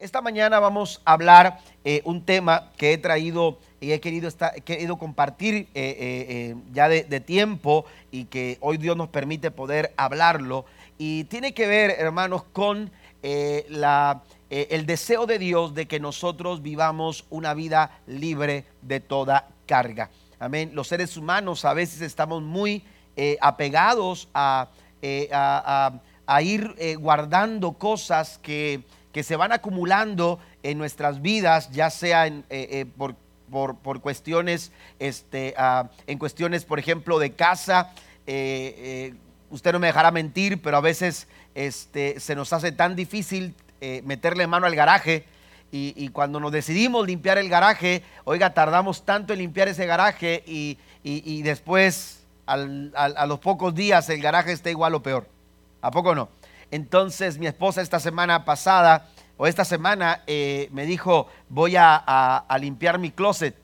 Esta mañana vamos a hablar eh, un tema que he traído y he querido, estar, he querido compartir eh, eh, ya de, tiempo y que hoy Dios nos permite poder hablarlo. Y tiene que ver, hermanos, con la, el deseo de Dios de que nosotros vivamos una vida libre de toda carga. Amén. Los seres humanos a veces estamos muy apegados a, a ir guardando cosas que que se van acumulando en nuestras vidas, ya sea eh, eh, por, cuestiones, este, ah, en cuestiones, por ejemplo, de casa. Eh, usted no me dejará mentir, pero a veces este, se nos hace tan difícil meterle mano al garaje. Y, cuando nos decidimos limpiar el garaje, oiga, tardamos tanto en limpiar ese garaje y, después, a los pocos días, el garaje está igual o peor. ¿A poco no? Entonces mi esposa esta semana pasada o esta semana eh, me dijo, voy a, limpiar mi closet,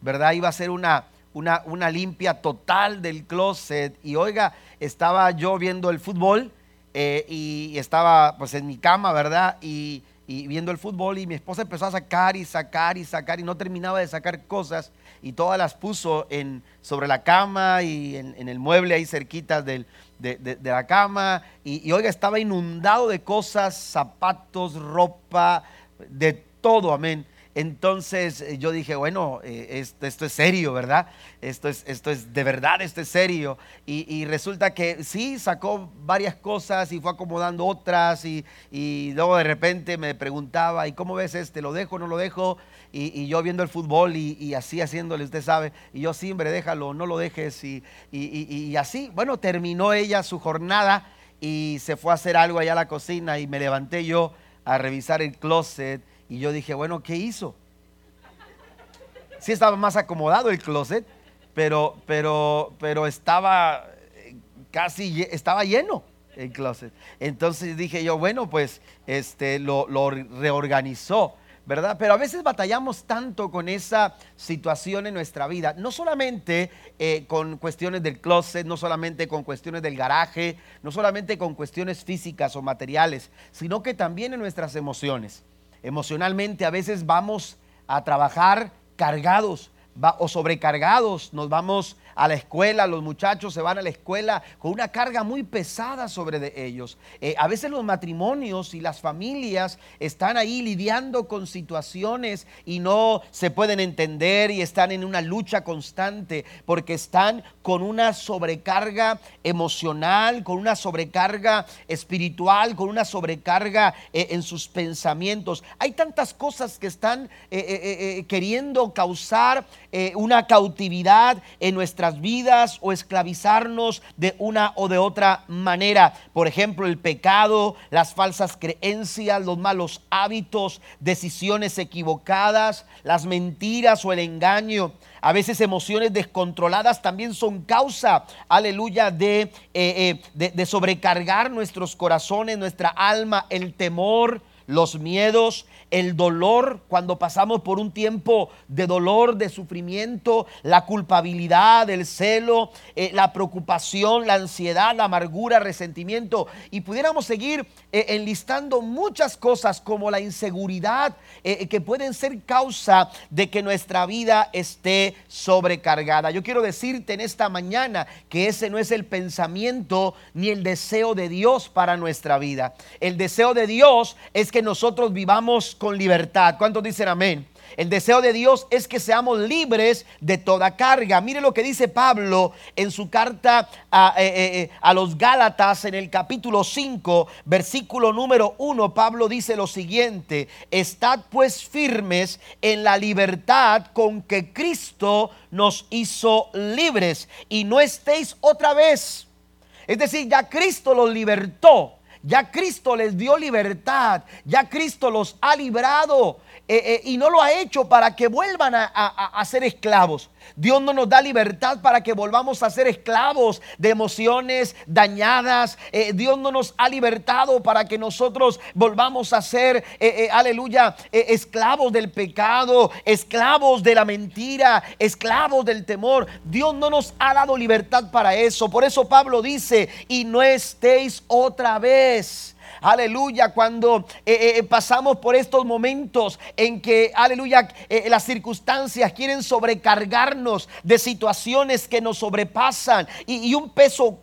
¿verdad? Iba a ser una, una, limpia total del closet. Y oiga, estaba yo viendo el fútbol eh, y estaba pues en mi cama, ¿verdad? Y, viendo el fútbol y mi esposa empezó a sacar y sacar y sacar y no terminaba de sacar cosas y todas las puso en, sobre la cama y en, en el mueble ahí cerquita del, de, la cama y, oiga, estaba inundado de cosas, zapatos, ropa, de todo, amén. Entonces eh, yo dije, bueno, eh, esto, es serio, ¿verdad? Esto es, esto es de verdad, esto es serio. Y, resulta que sí, sacó varias cosas y fue acomodando otras y, y, luego de repente me preguntaba, ¿y cómo ves este? ¿Lo dejo o no lo dejo? Y, yo viendo el fútbol y, así haciéndole, usted sabe, y yo sí, hombre, déjalo, no lo dejes, y, así, bueno, terminó ella su jornada y se fue a hacer algo allá a la cocina y me levanté yo a revisar el closet y yo dije, bueno, ¿qué hizo? Sí estaba más acomodado el closet, pero, pero, pero estaba eh, casi, estaba lleno el closet. Entonces dije yo, bueno, pues este, lo reorganizó. ¿Verdad? Pero a veces batallamos tanto con esa situación en nuestra vida, no solamente eh, con cuestiones del closet, no solamente con cuestiones del garaje, no solamente con cuestiones físicas o materiales, sino que también en nuestras emociones. Emocionalmente a veces vamos a trabajar cargados o sobrecargados, nos vamos a la escuela, los muchachos se van a la escuela con una carga muy pesada sobre de ellos. Eh, a veces los matrimonios y las familias están ahí lidiando con situaciones y no se pueden entender y están en una lucha constante porque están con una sobrecarga emocional, con una sobrecarga espiritual, con una sobrecarga eh, en sus pensamientos. Hay tantas cosas que están eh, queriendo causar una cautividad en nuestra vidas o esclavizarnos de una o de otra manera. Por ejemplo, el pecado, las falsas creencias, los malos hábitos, decisiones equivocadas, las mentiras o el engaño. A veces emociones descontroladas también son causa, aleluya, de, eh, eh, de sobrecargar nuestros corazones, nuestra alma, el temor los miedos, el dolor, cuando pasamos por un tiempo de dolor, de sufrimiento, la culpabilidad, el celo, eh, la preocupación, la ansiedad, la amargura, resentimiento. Y pudiéramos seguir eh, enlistando muchas cosas como la inseguridad eh, que pueden ser causa de que nuestra vida esté sobrecargada. Yo quiero decirte en esta mañana que ese no es el pensamiento ni el deseo de Dios para nuestra vida. El deseo de Dios es que nosotros vivamos con libertad. ¿Cuántos dicen amén? El deseo de Dios es que seamos libres de toda carga. Mire lo que dice Pablo en su carta a, eh, eh, eh, a, los Gálatas en el capítulo 5, versículo número 1. Pablo dice lo siguiente, estad pues firmes en la libertad con que Cristo nos hizo libres y no estéis otra vez. Es decir, ya Cristo los libertó ya Cristo les dio libertad, ya Cristo los ha librado eh, eh, y no lo ha hecho para que vuelvan a, ser esclavos. Dios no nos da libertad para que volvamos a ser esclavos de emociones dañadas. Eh, Dios no nos ha libertado para que nosotros volvamos a ser, aleluya, esclavos del pecado, esclavos de la mentira, esclavos del temor. Dios no nos ha dado libertad para eso. Por eso Pablo dice, y no estéis otra vez aleluya, cuando eh, eh, pasamos por estos momentos en que, aleluya, eh, las circunstancias quieren sobrecargarnos de situaciones que nos sobrepasan y, un peso,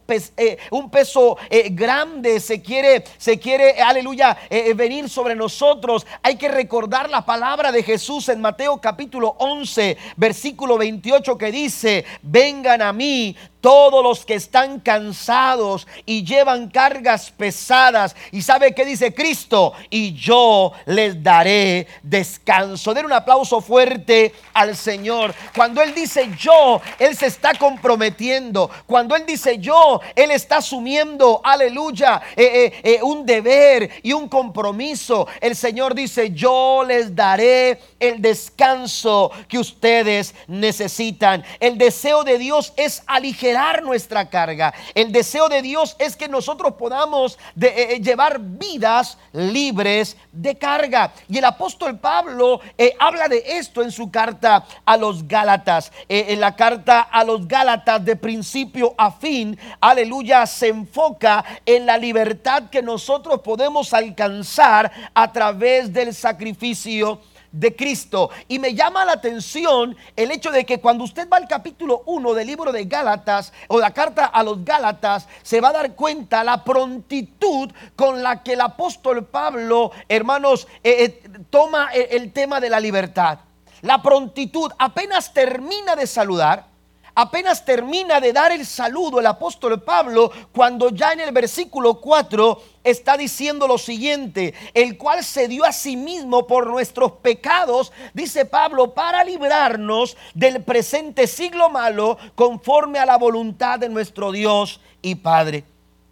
un peso grande se quiere, se quiere, aleluya, venir sobre nosotros. Hay que recordar la palabra de Jesús en Mateo capítulo 11, versículo 28 que dice, vengan a mí todos los que están cansados y llevan cargas pesadas. ¿Y sabe qué dice Cristo? Y yo les daré descanso. Den un aplauso fuerte al Señor. Cuando Él dice yo, Él se está comprometiendo. Cuando Él dice yo, Él está asumiendo, aleluya, eh, eh, eh, un deber y un compromiso. El Señor dice, yo les daré el descanso que ustedes necesitan. El deseo de Dios es aligerar nuestra carga. El deseo de Dios es que nosotros podamos eh, eh, llevar vidas libres de carga. Y el apóstol Pablo eh, habla de esto en su carta a los Gálatas. en la carta a los Gálatas de principio a fin, aleluya, se enfoca en la libertad que nosotros podemos alcanzar a través del sacrificio de Cristo. Y me llama la atención el hecho de que cuando usted va al capítulo 1 del libro de Gálatas o la carta a los Gálatas, se va a dar cuenta la prontitud con la que el apóstol Pablo, hermanos, eh, eh, toma el tema de la libertad. La prontitud apenas termina de saludar apenas termina de dar el saludo el apóstol Pablo cuando ya en el versículo 4 está diciendo lo siguiente, el cual se dio a sí mismo por nuestros pecados, dice Pablo, para librarnos del presente siglo malo conforme a la voluntad de nuestro Dios y Padre.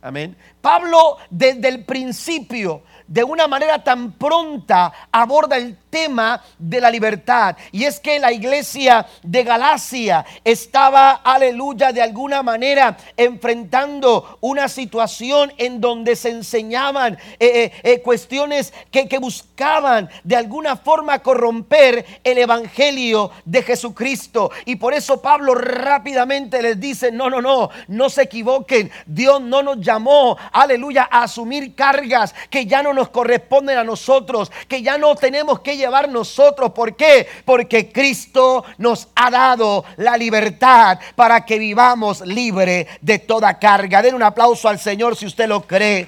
Amén. Pablo desde el principio de una manera tan pronta aborda el tema de la libertad. Y es que la iglesia de Galacia estaba, aleluya, de alguna manera enfrentando una situación en donde se enseñaban eh, eh, eh, cuestiones que, que buscaban de alguna forma corromper el evangelio de Jesucristo. Y por eso Pablo rápidamente les dice, no, no, no, no se equivoquen. Dios no nos llamó, aleluya, a asumir cargas que ya no nos corresponden a nosotros, que ya no tenemos que llevar nosotros. ¿Por qué? Porque Cristo nos ha dado la libertad para que vivamos libre de toda carga. Den un aplauso al Señor si usted lo cree.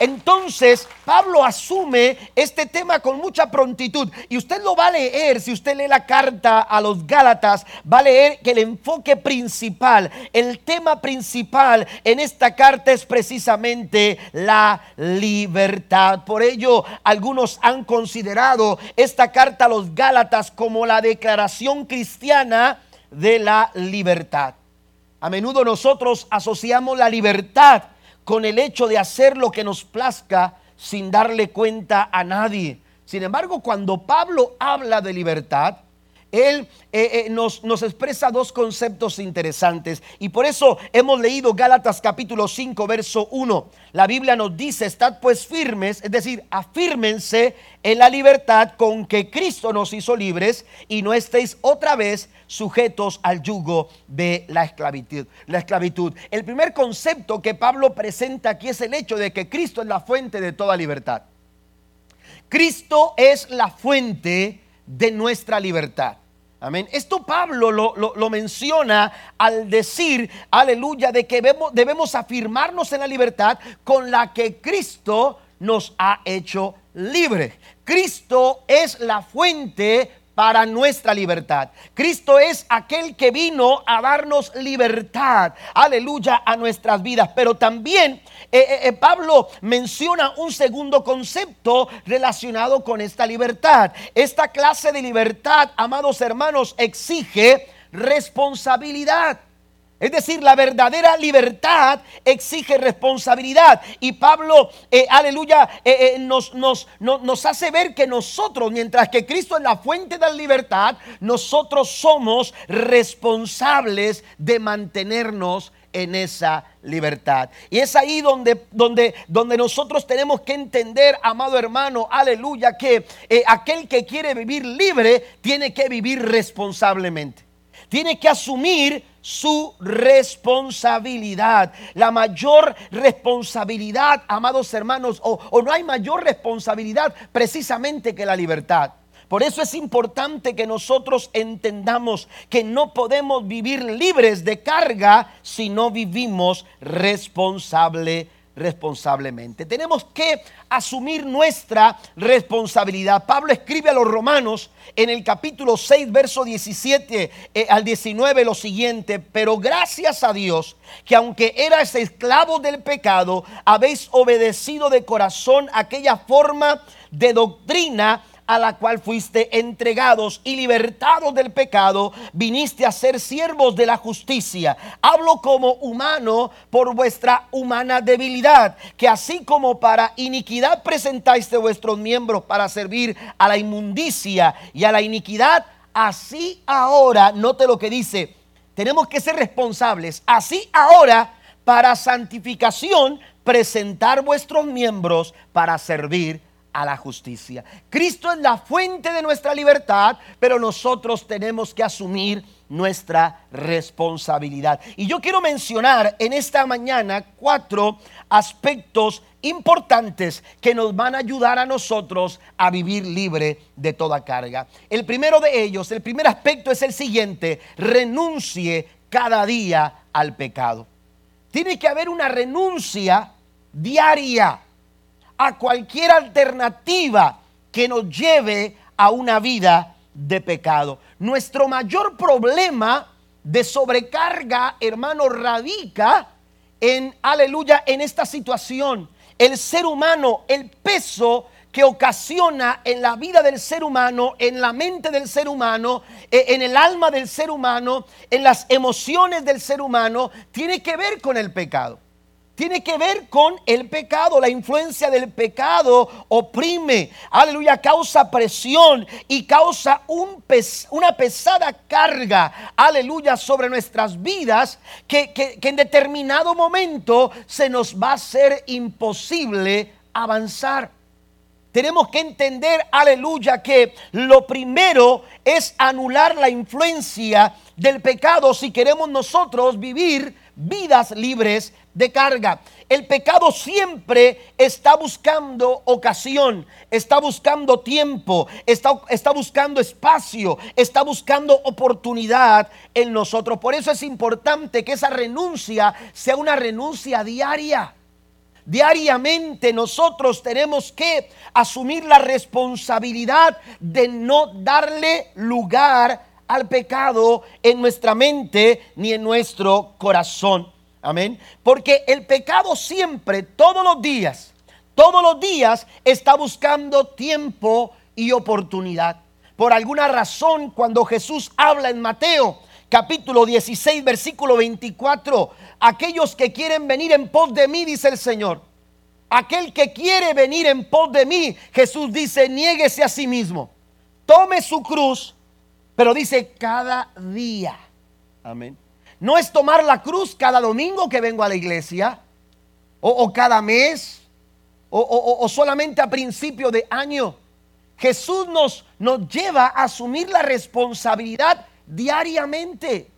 Entonces, Pablo asume este tema con mucha prontitud. Y usted lo va a leer, si usted lee la carta a los Gálatas, va a leer que el enfoque principal, el tema principal en esta carta es precisamente la libertad. Por ello, algunos han considerado esta carta a los Gálatas como la declaración cristiana de la libertad. A menudo nosotros asociamos la libertad con el hecho de hacer lo que nos plazca sin darle cuenta a nadie. Sin embargo, cuando Pablo habla de libertad, él eh, eh, nos, nos, expresa dos conceptos interesantes y por eso hemos leído Gálatas capítulo 5 verso 1. La Biblia nos dice, estad pues firmes, es decir, afírmense en la libertad con que Cristo nos hizo libres y no estéis otra vez sujetos al yugo de la esclavitud. La esclavitud. El primer concepto que Pablo presenta aquí es el hecho de que Cristo es la fuente de toda libertad. Cristo es la fuente de nuestra libertad. Amén. Esto Pablo lo, menciona al decir, aleluya, de que debemos, debemos afirmarnos en la libertad con la que Cristo nos ha hecho libre. Cristo es la fuente para nuestra libertad. Cristo es aquel que vino a darnos libertad, aleluya, a nuestras vidas. Pero también eh, eh, eh, Pablo menciona un segundo concepto relacionado con esta libertad. Esta clase de libertad, amados hermanos, exige responsabilidad. Es decir, la verdadera libertad exige responsabilidad. Y Pablo, eh, aleluya, eh, eh, nos, nos, nos hace ver que nosotros, mientras que Cristo es la fuente de la libertad, nosotros somos responsables de mantenernos en esa libertad. Y es ahí donde, donde, donde nosotros tenemos que entender, amado hermano, aleluya, que aquel que quiere vivir libre tiene que vivir responsablemente. Tiene que asumir su responsabilidad. La mayor responsabilidad, amados hermanos, o, o, no hay mayor responsabilidad precisamente que la libertad. Por eso es importante que nosotros entendamos que no podemos vivir libres de carga si no vivimos responsablemente responsablemente. Tenemos que asumir nuestra responsabilidad. Pablo escribe a los romanos en el capítulo 6, verso 17 eh, al 19 lo siguiente, pero gracias a Dios que aunque eras esclavos del pecado, habéis obedecido de corazón aquella forma de doctrina a la cual fuiste entregados y libertados del pecado, viniste a ser siervos de la justicia. Hablo como humano por vuestra humana debilidad, que así como para iniquidad presentáis de vuestros miembros para servir a la inmundicia y a la iniquidad, así ahora, note lo que dice, tenemos que ser responsables, así ahora para santificación presentar vuestros miembros para servir a la justicia. Cristo es la fuente de nuestra libertad, pero nosotros tenemos que asumir nuestra responsabilidad. Y yo quiero mencionar en esta mañana cuatro aspectos importantes que nos van a ayudar a nosotros a vivir libre de toda carga. El primero de ellos, el primer aspecto es el siguiente, renuncie cada día al pecado. Tiene que haber una renuncia diaria a cualquier alternativa que nos lleve a una vida de pecado. Nuestro mayor problema de sobrecarga, hermano, radica en, aleluya, en esta situación. El ser humano, el peso que ocasiona en la vida del ser humano, en la mente del ser humano, e, en el alma del ser humano, en las emociones del ser humano, tiene que ver con el pecado tiene que ver con el pecado. La influencia del pecado oprime, aleluya, causa presión y causa un una pesada carga, aleluya, sobre nuestras vidas que, que en determinado momento se nos va a ser imposible avanzar. Tenemos que entender, aleluya, que lo primero es anular la influencia del pecado si queremos nosotros vivir vidas libres de carga. El pecado siempre está buscando ocasión, está buscando tiempo, está, está, buscando espacio, está buscando oportunidad en nosotros. Por eso es importante que esa renuncia sea una renuncia diaria. Diariamente nosotros tenemos que asumir la responsabilidad de no darle lugar al pecado en nuestra mente ni en nuestro corazón. Amén. Porque el pecado siempre, todos los días, todos los días está buscando tiempo y oportunidad. Por alguna razón, cuando Jesús habla en Mateo capítulo 16, versículo 24, aquellos que quieren venir en pos de mí, dice el Señor, aquel que quiere venir en pos de mí, Jesús dice, niéguese a sí mismo, tome su cruz, pero dice cada día. Amén. No es tomar la cruz cada domingo que vengo a la iglesia, o, cada mes, o, solamente a principio de año. Jesús nos, nos lleva a asumir la responsabilidad diariamente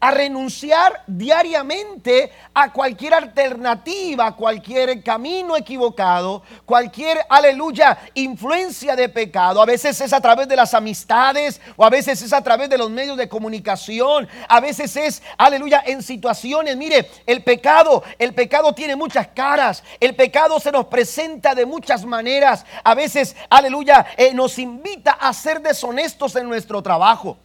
a renunciar diariamente a cualquier alternativa, cualquier camino equivocado, cualquier, aleluya, influencia de pecado. A veces es a través de las amistades o a veces es a través de los medios de comunicación. A veces es, aleluya, en situaciones. Mire, el pecado, el pecado tiene muchas caras. El pecado se nos presenta de muchas maneras. A veces, aleluya, eh, nos invita a ser deshonestos en nuestro trabajo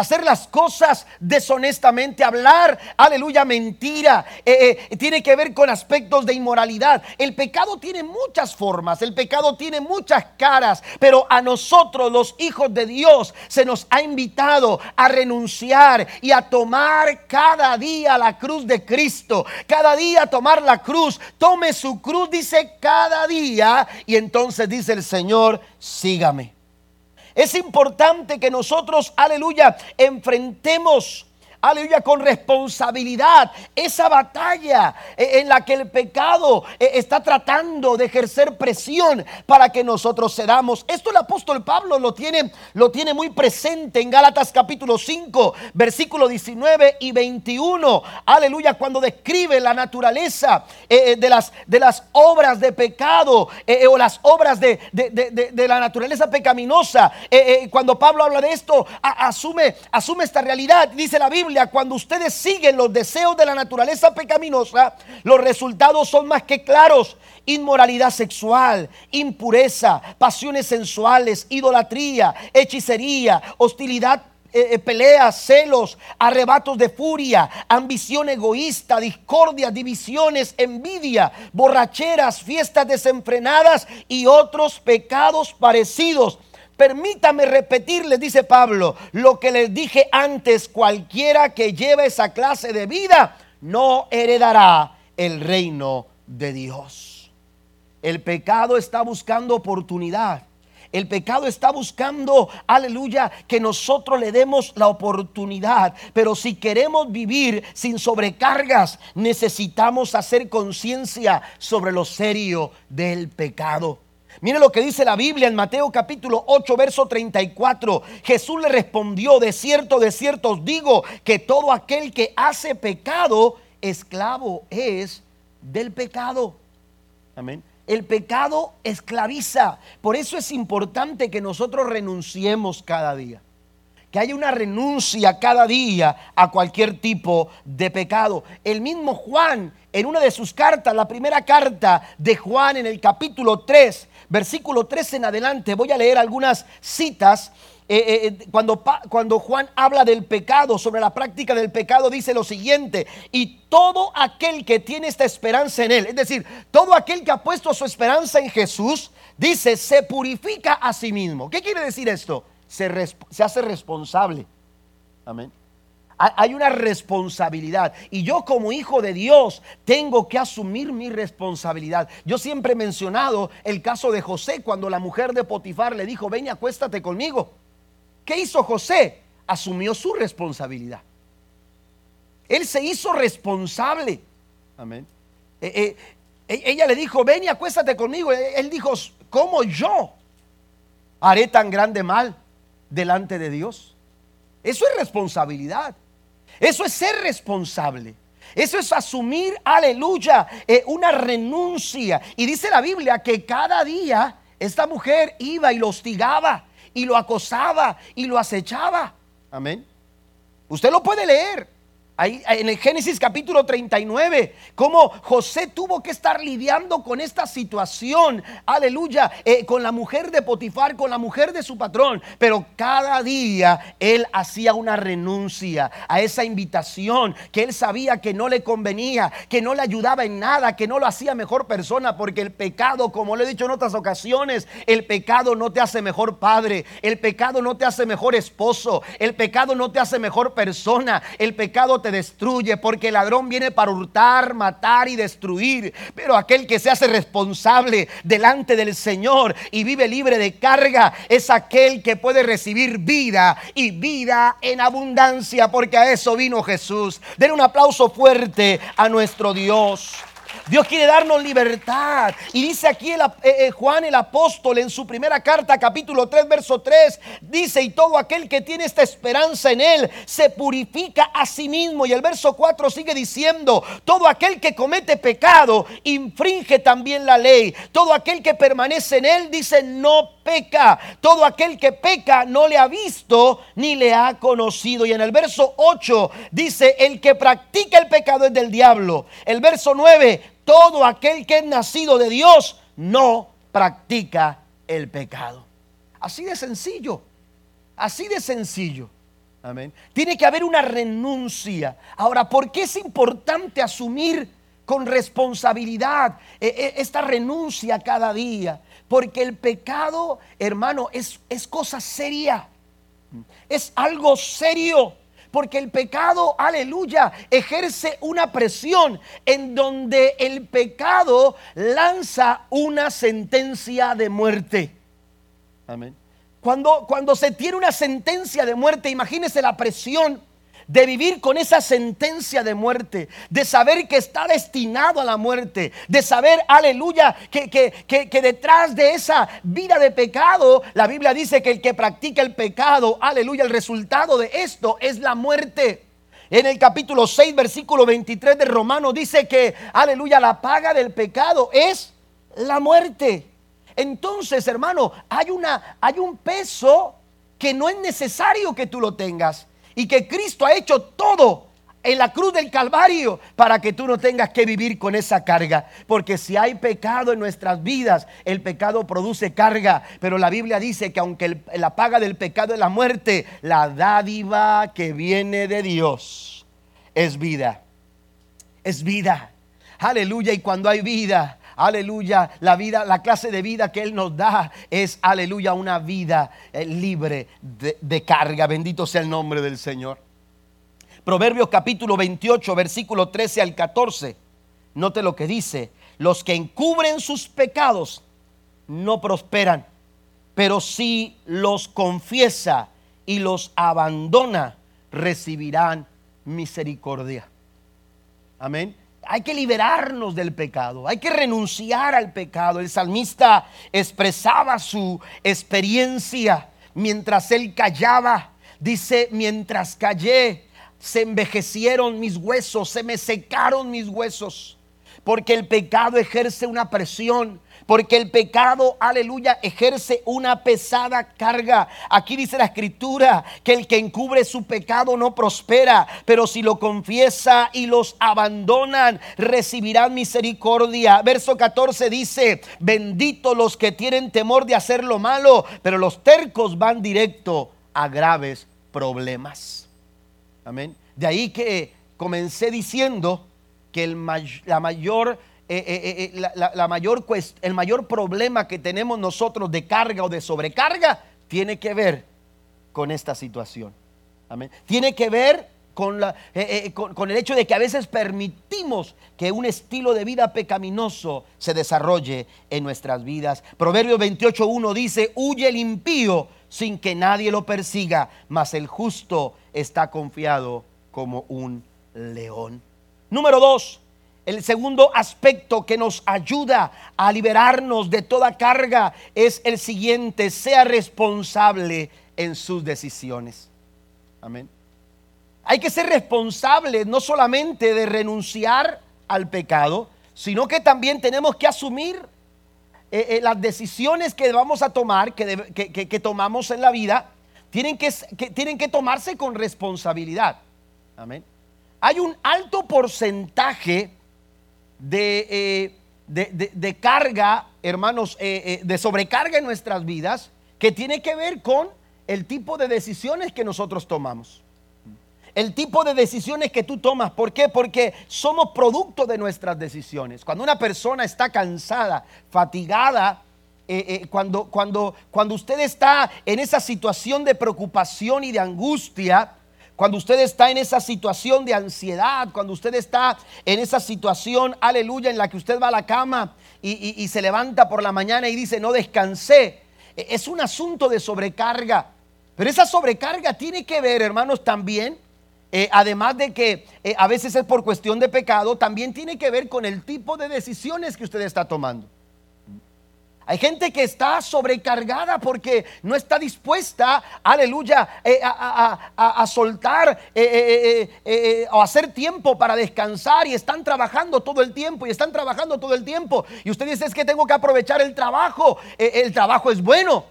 hacer las cosas deshonestamente, hablar, aleluya, mentira, eh, eh, tiene que ver con aspectos de inmoralidad. El pecado tiene muchas formas, el pecado tiene muchas caras, pero a nosotros los hijos de Dios se nos ha invitado a renunciar y a tomar cada día la cruz de Cristo, cada día tomar la cruz, tome su cruz, dice cada día, y entonces dice el Señor, sígame. Es importante que nosotros, aleluya, enfrentemos aleluya, con responsabilidad esa batalla eh, en la que el pecado eh, está tratando de ejercer presión para que nosotros cedamos. Esto el apóstol Pablo lo tiene, lo tiene muy presente en Gálatas capítulo 5, versículo 19 y 21. Aleluya, cuando describe la naturaleza eh, de, las, de las obras de pecado o las obras de, de, la naturaleza pecaminosa. cuando Pablo habla de esto, asume, asume esta realidad. Dice la Biblia, cuando ustedes siguen los deseos de la naturaleza pecaminosa, los resultados son más que claros. Inmoralidad sexual, impureza, pasiones sensuales, idolatría, hechicería, hostilidad eh, eh, peleas, celos, arrebatos de furia, ambición egoísta, discordia, divisiones, envidia, borracheras, fiestas desenfrenadas y otros pecados parecidos Permítame repetirles, dice Pablo, lo que les dije antes, cualquiera que lleve esa clase de vida no heredará el reino de Dios. El pecado está buscando oportunidad. El pecado está buscando, aleluya, que nosotros le demos la oportunidad. Pero si queremos vivir sin sobrecargas, necesitamos hacer conciencia sobre lo serio del pecado. Mire lo que dice la Biblia en Mateo capítulo 8, verso 34. Jesús le respondió, de cierto, de cierto os digo que todo aquel que hace pecado, esclavo es del pecado. Amén. El pecado esclaviza. Por eso es importante que nosotros renunciemos cada día. Que haya una renuncia cada día a cualquier tipo de pecado. El mismo Juan, en una de sus cartas, la primera carta de Juan en el capítulo 3, versículo 13 en adelante, voy a leer algunas citas. Eh, eh, eh, cuando, cuando Juan habla del pecado, sobre la práctica del pecado, dice lo siguiente, y todo aquel que tiene esta esperanza en Él, es decir, todo aquel que ha puesto su esperanza en Jesús, dice, se purifica a sí mismo. ¿Qué quiere decir esto? Se, se hace responsable. Amén. Hay una responsabilidad. Y yo como hijo de Dios tengo que asumir mi responsabilidad. Yo siempre he mencionado el caso de José cuando la mujer de Potifar le dijo, ven y acuéstate conmigo. ¿Qué hizo José? Asumió su responsabilidad. Él se hizo responsable. Amén. Eh, eh, e, ella le dijo, ven y acuéstate conmigo. Él dijo, ¿cómo yo haré tan grande mal delante de Dios? Eso es responsabilidad. Eso es ser responsable. Eso es asumir, aleluya, eh, una renuncia. Y dice la Biblia que cada día esta mujer iba y lo hostigaba y lo acosaba y lo acechaba. Amén. Usted lo puede leer. En el Génesis capítulo 39, cómo José tuvo que estar lidiando con esta situación, aleluya, eh, con la mujer de Potifar, con la mujer de su patrón. Pero cada día él hacía una renuncia a esa invitación que él sabía que no le convenía, que no le ayudaba en nada, que no lo hacía mejor persona, porque el pecado, como le he dicho en otras ocasiones, el pecado no te hace mejor padre, el pecado no te hace mejor esposo, el pecado no te hace mejor persona, el pecado te destruye, porque el ladrón viene para hurtar, matar y destruir. Pero aquel que se hace responsable delante del Señor y vive libre de carga es aquel que puede recibir vida y vida en abundancia, porque a eso vino Jesús. Den un aplauso fuerte a nuestro Dios. Dios quiere darnos libertad. Y dice aquí el, eh, eh, Juan el apóstol en su primera carta, capítulo 3, verso 3, dice, y todo aquel que tiene esta esperanza en él se purifica a sí mismo. Y el verso 4 sigue diciendo, todo aquel que comete pecado infringe también la ley. Todo aquel que permanece en él dice, no peca. Todo aquel que peca no le ha visto ni le ha conocido. Y en el verso 8 dice, el que practica el pecado es del diablo. El verso 9, todo aquel que es nacido de Dios no practica el pecado. Así de sencillo. Así de sencillo. Amén. Tiene que haber una renuncia. Ahora, ¿por qué es importante asumir con responsabilidad eh, eh, esta renuncia cada día? Porque el pecado, hermano, es, es cosa seria. Es algo serio. Porque el pecado, aleluya, ejerce una presión en donde el pecado lanza una sentencia de muerte. Amén. Cuando, cuando se tiene una sentencia de muerte, imagínese la presión de vivir con esa sentencia de muerte, de saber que está destinado a la muerte, de saber, aleluya, que, que, detrás de esa vida de pecado, la Biblia dice que el que practica el pecado, aleluya, el resultado de esto es la muerte. En el capítulo 6, versículo 23 de Romano dice que, aleluya, la paga del pecado es la muerte. Entonces, hermano, hay, una, hay un peso que no es necesario que tú lo tengas y que Cristo ha hecho todo en la cruz del Calvario para que tú no tengas que vivir con esa carga. Porque si hay pecado en nuestras vidas, el pecado produce carga. Pero la Biblia dice que aunque la paga del pecado es la muerte, la dádiva que viene de Dios es vida. Es vida. Aleluya. Y cuando hay vida, aleluya, la vida, la clase de vida que Él nos da es, aleluya, una vida eh, libre de, carga. Bendito sea el nombre del Señor. Proverbios capítulo 28, versículo 13 al 14. Note lo que dice. Los que encubren sus pecados no prosperan, pero si los confiesa y los abandona, recibirán misericordia. Amén. Hay que liberarnos del pecado, hay que renunciar al pecado. El salmista expresaba su experiencia mientras él callaba. Dice, mientras callé, se envejecieron mis huesos, se me secaron mis huesos, porque el pecado ejerce una presión porque el pecado, aleluya, ejerce una pesada carga. Aquí dice la escritura que el que encubre su pecado no prospera, pero si lo confiesa y los abandonan, recibirán misericordia. Verso 14 dice, bendito los que tienen temor de hacer lo malo, pero los tercos van directo a graves problemas. Amén. De ahí que comencé diciendo que el, la mayor eh, eh, eh, la, mayor el mayor problema que tenemos nosotros de carga o de sobrecarga tiene que ver con esta situación. Amén. Tiene que ver con, la, con, el hecho de que a veces permitimos que un estilo de vida pecaminoso se desarrolle en nuestras vidas. Proverbios 28.1 dice, huye el impío sin que nadie lo persiga, mas el justo está confiado como un león. Número dos, el segundo aspecto que nos ayuda a liberarnos de toda carga es el siguiente, sea responsable en sus decisiones. Amén. Hay que ser responsable no solamente de renunciar al pecado, sino que también tenemos que asumir eh, eh, las decisiones que vamos a tomar, que, tomamos en la vida, tienen que, tienen que tomarse con responsabilidad. Amén. Hay un alto porcentaje eh, de, de, carga, hermanos, eh, eh, de sobrecarga en nuestras vidas, que tiene que ver con el tipo de decisiones que nosotros tomamos. El tipo de decisiones que tú tomas. ¿Por qué? Porque somos producto de nuestras decisiones. Cuando una persona está cansada, fatigada, cuando, cuando, cuando usted está en esa situación de preocupación y de angustia, cuando usted está en esa situación de ansiedad, cuando usted está en esa situación, aleluya, en la que usted va a la cama y, se levanta por la mañana y dice, no descansé, e, es un asunto de sobrecarga. Pero esa sobrecarga tiene que ver, hermanos, también, eh, además de que eh, a veces es por cuestión de pecado, también tiene que ver con el tipo de decisiones que usted está tomando. Hay gente que está sobrecargada porque no está dispuesta, aleluya, eh, a, soltar eh, eh, o hacer tiempo para descansar y están trabajando todo el tiempo y están trabajando todo el tiempo. Y usted dice es que tengo que aprovechar el trabajo. el trabajo es bueno,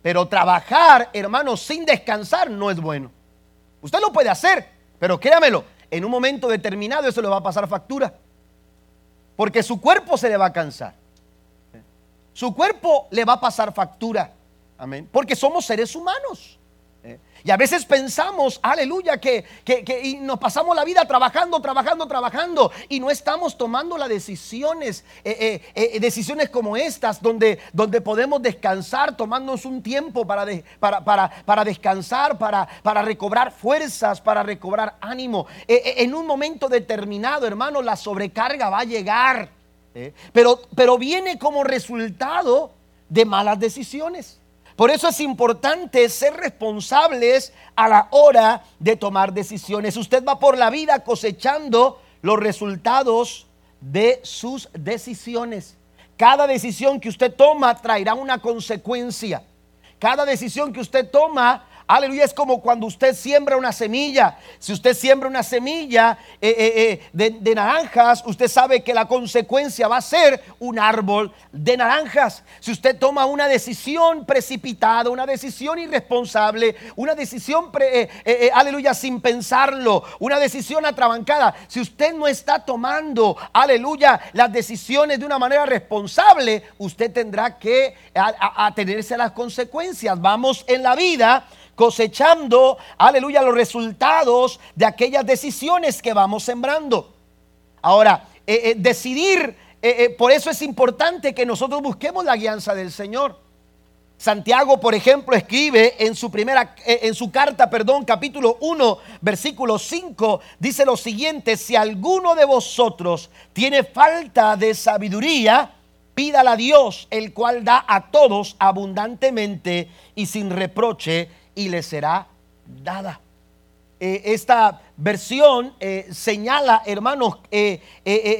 pero trabajar, hermano, sin descansar no es bueno. Usted lo puede hacer, pero créamelo, en un momento determinado eso le va a pasar factura. Porque su cuerpo se le va a cansar. Su cuerpo le va a pasar factura. Amén. Porque somos seres humanos. ¿eh? Y a veces pensamos, aleluya, que, que, nos pasamos la vida trabajando, trabajando, trabajando y no estamos tomando las decisiones, eh, eh, decisiones como estas, donde, donde podemos descansar, tomándonos un tiempo para, para, para, para, descansar, para, para recobrar fuerzas, para recobrar ánimo. en un momento determinado, hermano, la sobrecarga va a llegar. ¿Eh? pero, pero viene como resultado de malas decisiones. Por eso es importante ser responsables a la hora de tomar decisiones. Usted va por la vida cosechando los resultados de sus decisiones. Cada decisión que usted toma traerá una consecuencia. Cada decisión que usted toma Aleluya, es como cuando usted siembra una semilla. Si usted siembra una semilla eh, eh, eh, de, naranjas, usted sabe que la consecuencia va a ser un árbol de naranjas. Si usted toma una decisión precipitada, una decisión irresponsable, una decisión, aleluya, sin pensarlo, una decisión atrabancada, si usted no está tomando, aleluya, las decisiones de una manera responsable, usted tendrá que atenerse a las consecuencias. Vamos en la vida cosechando, aleluya, los resultados de aquellas decisiones que vamos sembrando. Ahora, eh, eh, decidir, eh, por eso es importante que nosotros busquemos la guianza del Señor. Santiago, por ejemplo, escribe en su primera en su carta, perdón, capítulo 1, versículo 5, dice lo siguiente, si alguno de vosotros tiene falta de sabiduría, pídala a Dios, el cual da a todos abundantemente y sin reproche, y le será dada. Eh, esta versión eh, señala, hermanos, eh,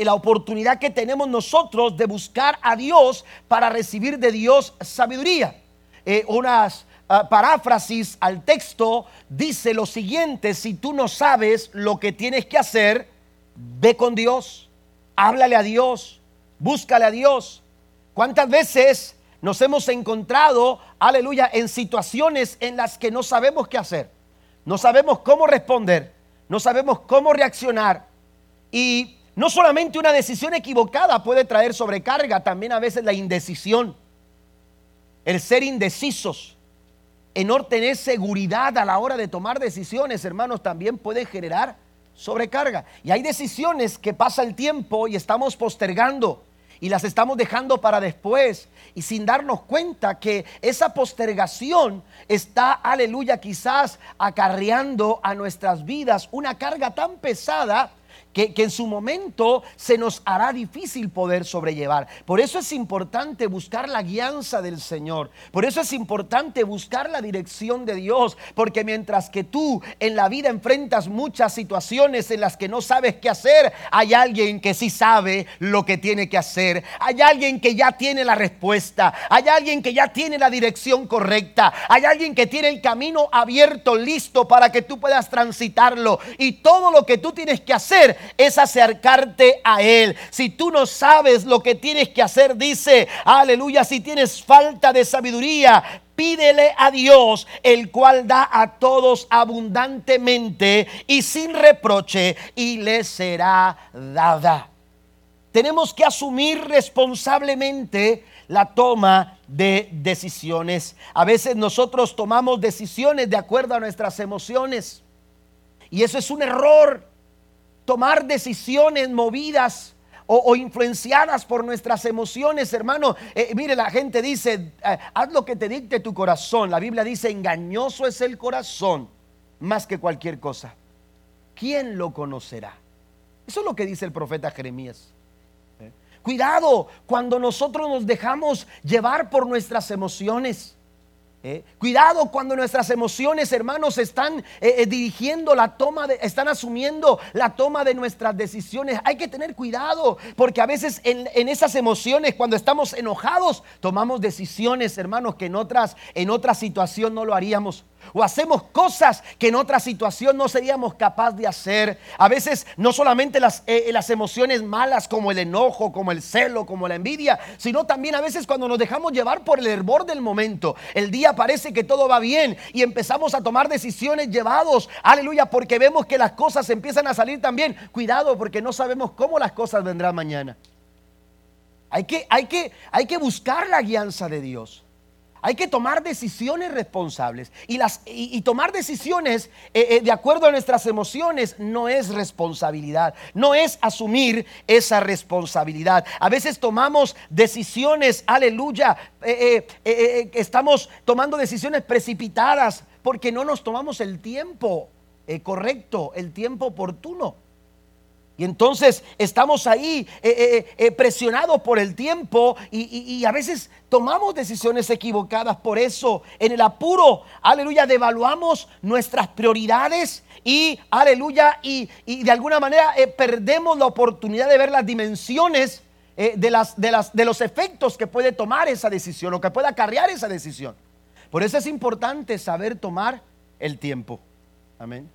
la oportunidad que tenemos nosotros de buscar a Dios para recibir de Dios sabiduría. unas ah, paráfrasis al texto dice lo siguiente, si tú no sabes lo que tienes que hacer, ve con Dios, háblale a Dios, búscale a Dios. ¿Cuántas veces nos hemos encontrado, aleluya, en situaciones en las que no sabemos qué hacer, no sabemos cómo responder, no sabemos cómo reaccionar. Y no solamente una decisión equivocada puede traer sobrecarga, también a veces la indecisión, el ser indecisos, en no tener seguridad a la hora de tomar decisiones, hermanos, también puede generar sobrecarga. Y hay decisiones que pasa el tiempo y estamos postergando y las estamos dejando para después. Y sin darnos cuenta que esa postergación está, aleluya, quizás acarreando a nuestras vidas una carga tan pesada que, en su momento se nos hará difícil poder sobrellevar. Por eso es importante buscar la guianza del Señor. Por eso es importante buscar la dirección de Dios. Porque mientras que tú en la vida enfrentas muchas situaciones en las que no sabes qué hacer, hay alguien que sí sabe lo que tiene que hacer. Hay alguien que ya tiene la respuesta. Hay alguien que ya tiene la dirección correcta. Hay alguien que tiene el camino abierto, listo para que tú puedas transitarlo. Y todo lo que tú tienes que hacer es acercarte a Él. Si tú no sabes lo que tienes que hacer, dice, aleluya, si tienes falta de sabiduría, pídele a Dios, el cual da a todos abundantemente y sin reproche, y le será dada. Tenemos que asumir responsablemente la toma de decisiones. A veces nosotros tomamos decisiones de acuerdo a nuestras emociones. Y eso es un error tomar decisiones movidas o, influenciadas por nuestras emociones, hermano. Eh, mire, la gente dice, eh, haz lo que te dicte tu corazón. La Biblia dice, engañoso es el corazón más que cualquier cosa. ¿Quién lo conocerá? Eso es lo que dice el profeta Jeremías. ¿Eh? Cuidado cuando nosotros nos dejamos llevar por nuestras emociones. ¿Eh? Cuidado cuando nuestras emociones, hermanos, están eh, eh, dirigiendo la toma de, están asumiendo la toma de nuestras decisiones. Hay que tener cuidado, porque a veces en, en, esas emociones, cuando estamos enojados, tomamos decisiones, hermanos, que en otras, en otra situación no lo haríamos o hacemos cosas que en otra situación no seríamos capaces de hacer. A veces no solamente las, eh, las, emociones malas como el enojo, como el celo, como la envidia, sino también a veces cuando nos dejamos llevar por el hervor del momento. El día parece que todo va bien y empezamos a tomar decisiones llevados, aleluya, porque vemos que las cosas empiezan a salir también. Cuidado porque no sabemos cómo las cosas vendrán mañana. Hay que, hay que, hay que buscar la guianza de Dios. Hay que tomar decisiones responsables. Y, las, y, tomar decisiones eh, eh, de acuerdo a nuestras emociones no es responsabilidad. No es asumir esa responsabilidad. A veces tomamos decisiones, aleluya, eh, estamos tomando decisiones precipitadas porque no nos tomamos el tiempo correcto, el tiempo oportuno. Y entonces estamos ahí eh, eh, eh, presionados por el tiempo y, a veces tomamos decisiones equivocadas. Por eso, en el apuro, aleluya, devaluamos nuestras prioridades y, aleluya, y, y de alguna manera perdemos la oportunidad de ver las dimensiones de, las, de, las, de los efectos que puede tomar esa decisión o que puede acarrear esa decisión. Por eso es importante saber tomar el tiempo.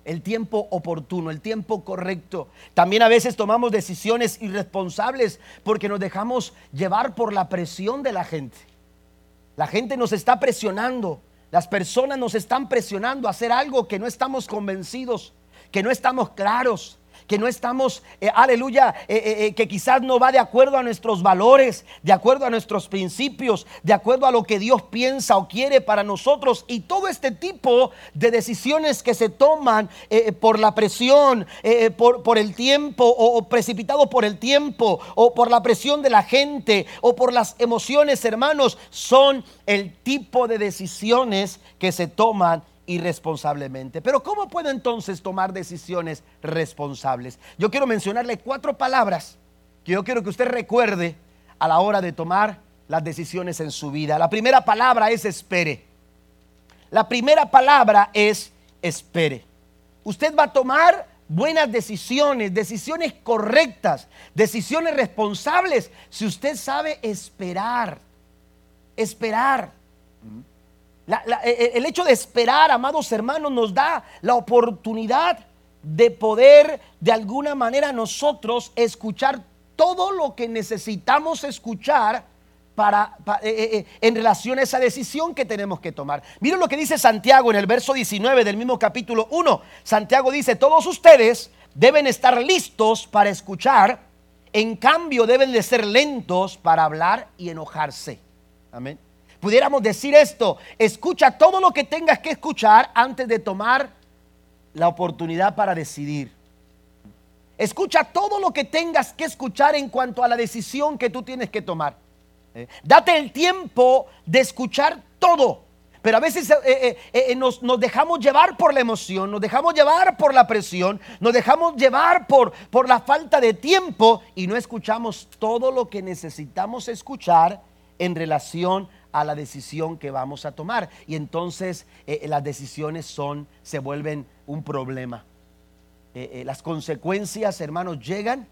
El tiempo oportuno, el tiempo correcto. También a veces tomamos decisiones irresponsables porque nos dejamos llevar por la presión de la gente. La gente nos está presionando, las personas nos están presionando a hacer algo que no estamos convencidos, que no estamos claros que no estamos, eh, aleluya, eh, eh, que quizás no va de acuerdo a nuestros valores, de acuerdo a nuestros principios, de acuerdo a lo que Dios piensa o quiere para nosotros. Y todo este tipo de decisiones que se toman por la presión, por, por, el tiempo, o, o precipitado por el tiempo, o por la presión de la gente, o por las emociones, hermanos, son el tipo de decisiones que se toman irresponsablemente. Pero ¿cómo puedo entonces tomar decisiones responsables? Yo quiero mencionarle cuatro palabras que yo quiero que usted recuerde a la hora de tomar las decisiones en su vida. La primera palabra es espere. La primera palabra es espere. Usted va a tomar buenas decisiones, decisiones correctas, decisiones responsables si usted sabe esperar. Esperar. E, e, el hecho de esperar, amados hermanos, nos da la oportunidad de poder de alguna manera nosotros escuchar todo lo que necesitamos escuchar para, e, en relación a esa decisión que tenemos que tomar. Miren lo que dice Santiago en el verso 19 del mismo capítulo 1. Santiago dice, todos ustedes deben estar listos para escuchar, en cambio deben de ser lentos para hablar y enojarse. Amén pudiéramos decir esto, escucha todo lo que tengas que escuchar antes de tomar la oportunidad para decidir. Escucha todo lo que tengas que escuchar en cuanto a la decisión que tú tienes que tomar. ¿Eh? Date el tiempo de escuchar todo. Pero a veces eh, eh, nos, nos, dejamos llevar por la emoción, nos dejamos llevar por la presión, nos dejamos llevar por, por la falta de tiempo y no escuchamos todo lo que necesitamos escuchar en relación a la decisión que vamos a tomar. Y entonces eh, las decisiones son, se vuelven un problema. Eh, eh, las consecuencias, hermanos, llegan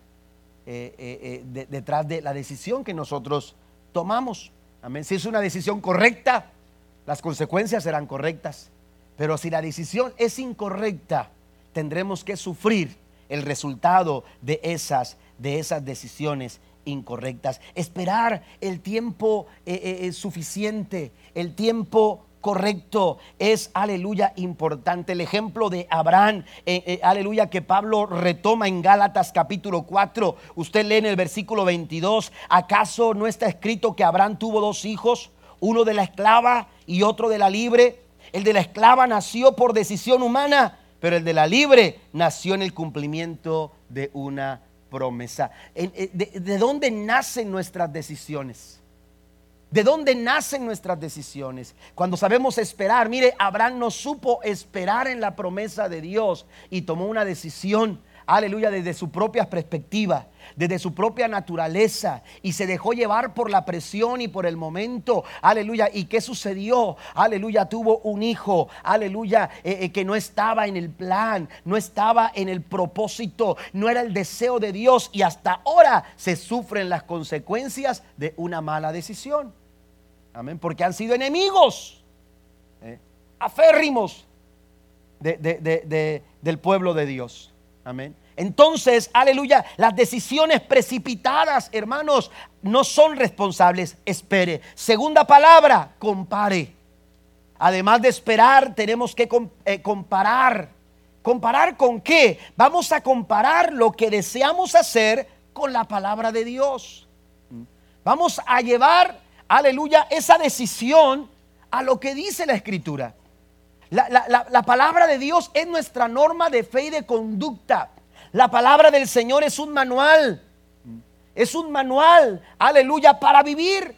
detrás de la decisión que nosotros tomamos. Amén. Si es una decisión correcta, las consecuencias serán correctas. Pero si la decisión es incorrecta, tendremos que sufrir el resultado de esas, de esas decisiones incorrectas. Esperar el tiempo eh, eh, eh, suficiente, el tiempo correcto es, aleluya, importante. El ejemplo de Abraham, aleluya, que Pablo retoma en Gálatas capítulo 4. Usted lee en el versículo 22, ¿acaso no está escrito que Abraham tuvo dos hijos, uno de la esclava y otro de la libre? El de la esclava nació por decisión humana, pero el de la libre nació en el cumplimiento de una promesa. Eh, ¿De, dónde nacen nuestras decisiones? ¿De dónde nacen nuestras decisiones? Cuando sabemos esperar, mire, Abraham no supo esperar en la promesa de Dios y tomó una decisión aleluya, desde su propia perspectiva, desde su propia naturaleza, y se dejó llevar por la presión y por el momento, aleluya. ¿Y qué sucedió? Aleluya, tuvo un hijo, aleluya, eh, eh, que no estaba en el plan, no estaba en el propósito, no era el deseo de Dios, y hasta ahora se sufren las consecuencias de una mala decisión. Amén, porque han sido enemigos, eh, aférrimos del pueblo de Dios. Amén. Entonces, aleluya, las decisiones precipitadas, hermanos, no son responsables. Espere. Segunda palabra, compare. Además de esperar, tenemos que eh, comparar. ¿Comparar con qué? Vamos a comparar lo que deseamos hacer con la palabra de Dios. Vamos a llevar, aleluya, esa decisión a lo que dice la escritura. La, palabra de Dios es nuestra norma de fe y de conducta. La palabra del Señor es un manual. Es un manual, aleluya, para vivir.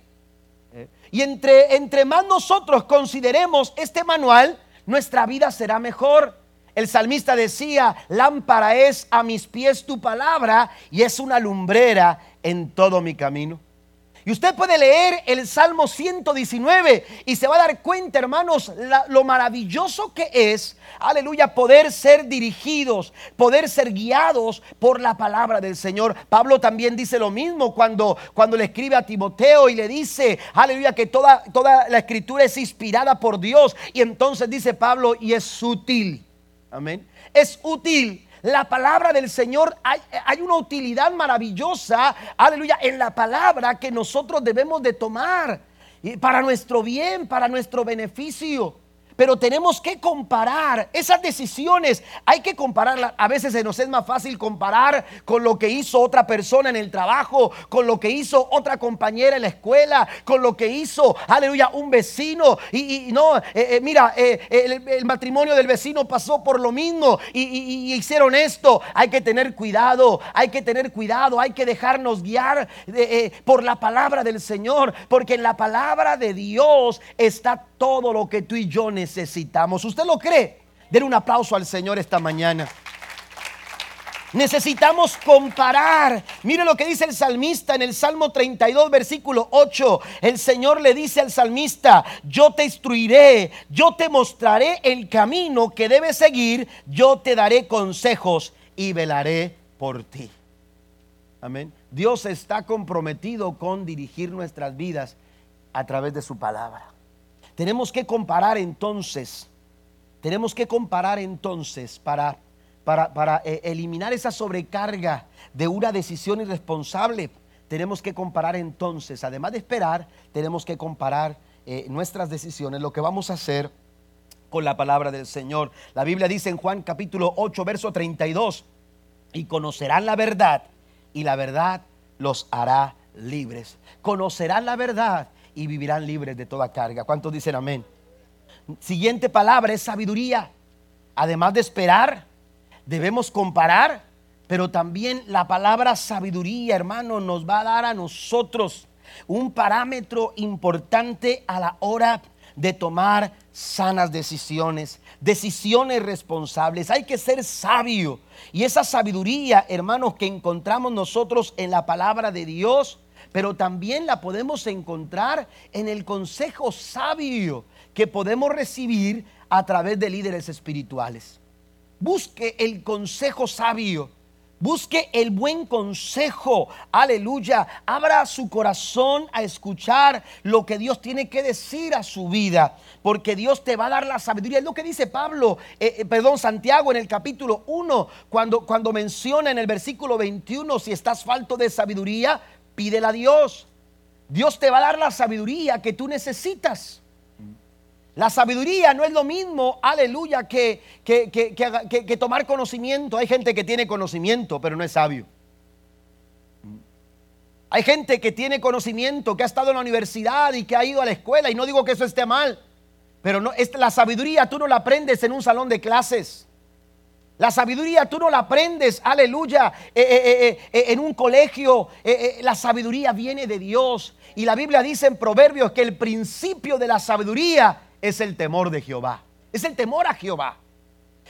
Y entre, entre más nosotros consideremos este manual, nuestra vida será mejor. el salmista decía, lámpara es a mis pies tu palabra y es una lumbrera en todo mi camino. Y usted puede leer el Salmo 119 y se va a dar cuenta, hermanos, lo maravilloso que es, aleluya, poder ser dirigidos, poder ser guiados por la palabra del Señor. Pablo también dice lo mismo cuando, cuando le escribe a Timoteo y le dice, aleluya, que toda, toda la escritura es inspirada por Dios. Y entonces dice Pablo, y es útil. Amén. Es útil la palabra del Señor, hay, hay, una utilidad maravillosa, aleluya, en la palabra que nosotros debemos de tomar para nuestro bien, para nuestro beneficio pero tenemos que comparar esas decisiones. Hay que compararlas. A veces se nos es más fácil comparar con lo que hizo otra persona en el trabajo, con lo que hizo otra compañera en la escuela, con lo que hizo, aleluya, un vecino. Y, no, eh, eh, mira, eh, el, matrimonio del vecino pasó por lo mismo y, y, hicieron esto. Hay que tener cuidado, hay que tener cuidado, hay que dejarnos guiar por la palabra del Señor, porque en la palabra de Dios está todo lo que tú y yo necesitamos. ¿Usted lo cree? Den un aplauso al Señor esta mañana. Necesitamos comparar. Mire lo que dice el salmista en el Salmo 32, versículo 8. El Señor le dice al salmista, yo te instruiré, yo te mostraré el camino que debes seguir, yo te daré consejos y velaré por ti. Amén. Dios está comprometido con dirigir nuestras vidas a través de su palabra. Tenemos que comparar entonces, tenemos que comparar entonces para, para, eh, eliminar esa sobrecarga de una decisión irresponsable. Tenemos que comparar entonces, además de esperar, tenemos que comparar eh, nuestras decisiones, lo que vamos a hacer con la palabra del Señor. La Biblia dice en Juan capítulo 8, verso 32, y conocerán la verdad, y la verdad los hará libres. Conocerán la verdad y vivirán libres de toda carga. ¿Cuántos dicen amén? Siguiente palabra es sabiduría. Además de esperar, debemos comparar, pero también la palabra sabiduría, hermano, nos va a dar a nosotros un parámetro importante a la hora de tomar sanas decisiones, decisiones responsables. Hay que ser sabio. Y esa sabiduría, hermanos, que encontramos nosotros en la palabra de Dios, pero también la podemos encontrar en el consejo sabio que podemos recibir a través de líderes espirituales. Busque el consejo sabio. Busque el buen consejo. Aleluya. Abra su corazón a escuchar lo que Dios tiene que decir a su vida. Porque Dios te va a dar la sabiduría. Es lo que dice Pablo, eh, eh, perdón, Santiago en el capítulo 1, cuando, cuando menciona en el versículo 21, si estás falto de sabiduría, pídela a Dios. Dios te va a dar la sabiduría que tú necesitas. La sabiduría no es lo mismo, aleluya, que, que, que, tomar conocimiento. Hay gente que tiene conocimiento, pero no es sabio. Hay gente que tiene conocimiento, que ha estado en la universidad y que ha ido a la escuela, y no digo que eso esté mal, pero no, es, la sabiduría tú no la aprendes en un salón de clases. La sabiduría tú no la aprendes, aleluya, eh, eh, eh, en un colegio. la sabiduría viene de Dios. Y la Biblia dice en Proverbios que el principio de la sabiduría es el temor de Jehová. Es el temor a Jehová.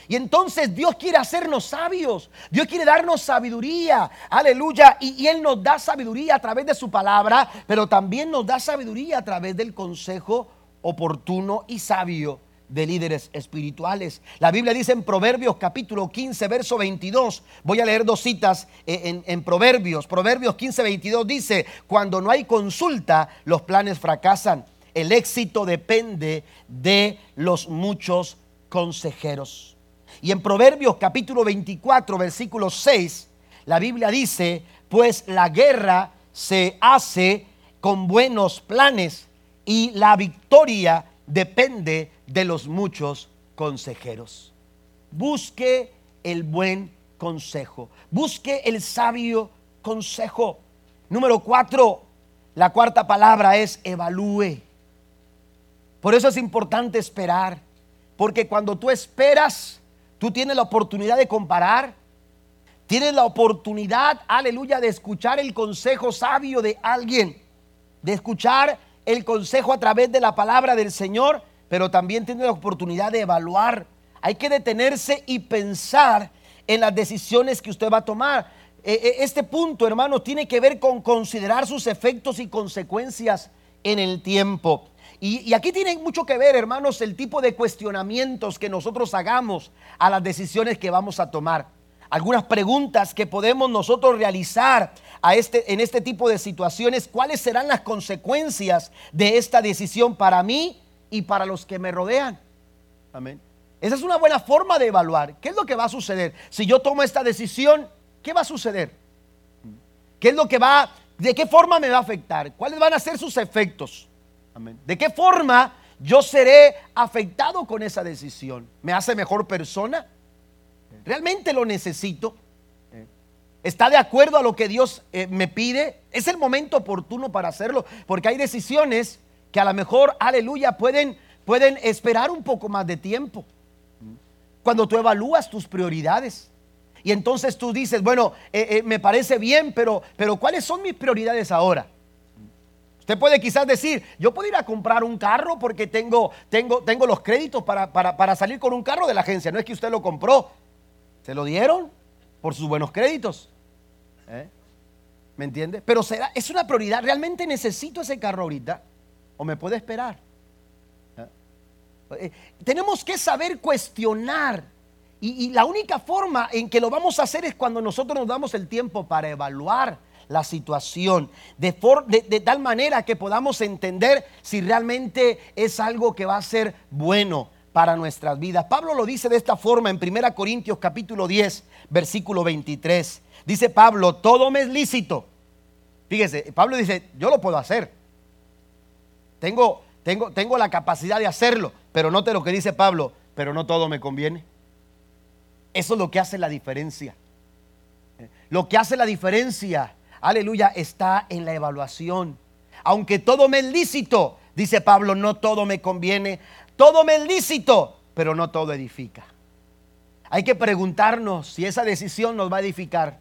Y entonces Dios quiere hacernos sabios. Dios quiere darnos sabiduría. Aleluya. Y, y, Él nos da sabiduría a través de su palabra, pero también nos da sabiduría a través del consejo oportuno y sabio de líderes espirituales. La Biblia dice en Proverbios capítulo 15, verso 22, voy a leer dos citas en, en, Proverbios. Proverbios 15, 22 dice, cuando no hay consulta, los planes fracasan. El éxito depende de los muchos consejeros. Y en Proverbios capítulo 24, versículo 6, la Biblia dice, pues la guerra se hace con buenos planes y la victoria depende de los muchos consejeros. Busque el buen consejo. Busque el sabio consejo. Número cuatro, la cuarta palabra es evalúe. Por eso es importante esperar. Porque cuando tú esperas, tú tienes la oportunidad de comparar. Tienes la oportunidad, aleluya, de escuchar el consejo sabio de alguien. De escuchar el consejo a través de la palabra del Señor, pero también tiene la oportunidad de evaluar Hay que detenerse y pensar en las decisiones que usted va a tomar. Eh, eh, este punto, hermano, tiene que ver con considerar sus efectos y consecuencias en el tiempo. Y, aquí tiene mucho que ver, hermanos, el tipo de cuestionamientos que nosotros hagamos a las decisiones que vamos a tomar. Algunas preguntas que podemos nosotros realizar a este, en este tipo de situaciones. ¿Cuáles serán las consecuencias de esta decisión para mí y para los que me rodean? Amén. Esa es una buena forma de evaluar. ¿Qué es lo que va a suceder? Si yo tomo esta decisión, ¿qué va a suceder? ¿Qué es lo que va, de qué forma me va a afectar? ¿Cuáles van a ser sus efectos? ¿De qué forma yo seré afectado con esa decisión? ¿Me hace mejor persona? ¿Realmente lo necesito? ¿Está de acuerdo a lo que Dios eh, me pide? Es el momento oportuno para hacerlo, porque hay decisiones que a lo mejor, aleluya, pueden, pueden esperar un poco más de tiempo. Cuando tú evalúas tus prioridades. Y entonces tú dices, bueno, eh, eh, me parece bien, pero, pero ¿cuáles son mis prioridades ahora? Usted puede quizás decir, yo puedo ir a comprar un carro porque tengo, tengo, tengo los créditos para, para, salir con un carro de la agencia. No es que usted lo compró, se lo dieron por sus buenos créditos. ¿Eh? ¿Me entiende? Pero será, es una prioridad. ¿Realmente necesito ese carro ahorita? ¿O me puede esperar? ¿Eh? tenemos que saber cuestionar. Y, la única forma en que lo vamos a hacer es cuando nosotros nos damos el tiempo para evaluar la situación, de, tal manera que podamos entender si realmente es algo que va a ser bueno para nuestras vidas. Pablo lo dice de esta forma en 1 Corintios capítulo 10, versículo 23. Dice Pablo, todo me es lícito. Fíjese, Pablo dice, yo lo puedo hacer. Tengo, tengo, tengo la capacidad de hacerlo, pero note lo que dice Pablo, pero no todo me conviene. Eso es lo que hace la diferencia. Lo que hace la diferencia aleluya, está en la evaluación. Aunque todo me es lícito, dice Pablo, no todo me conviene, todo me es lícito, pero no todo edifica. Hay que preguntarnos si esa decisión nos va a edificar.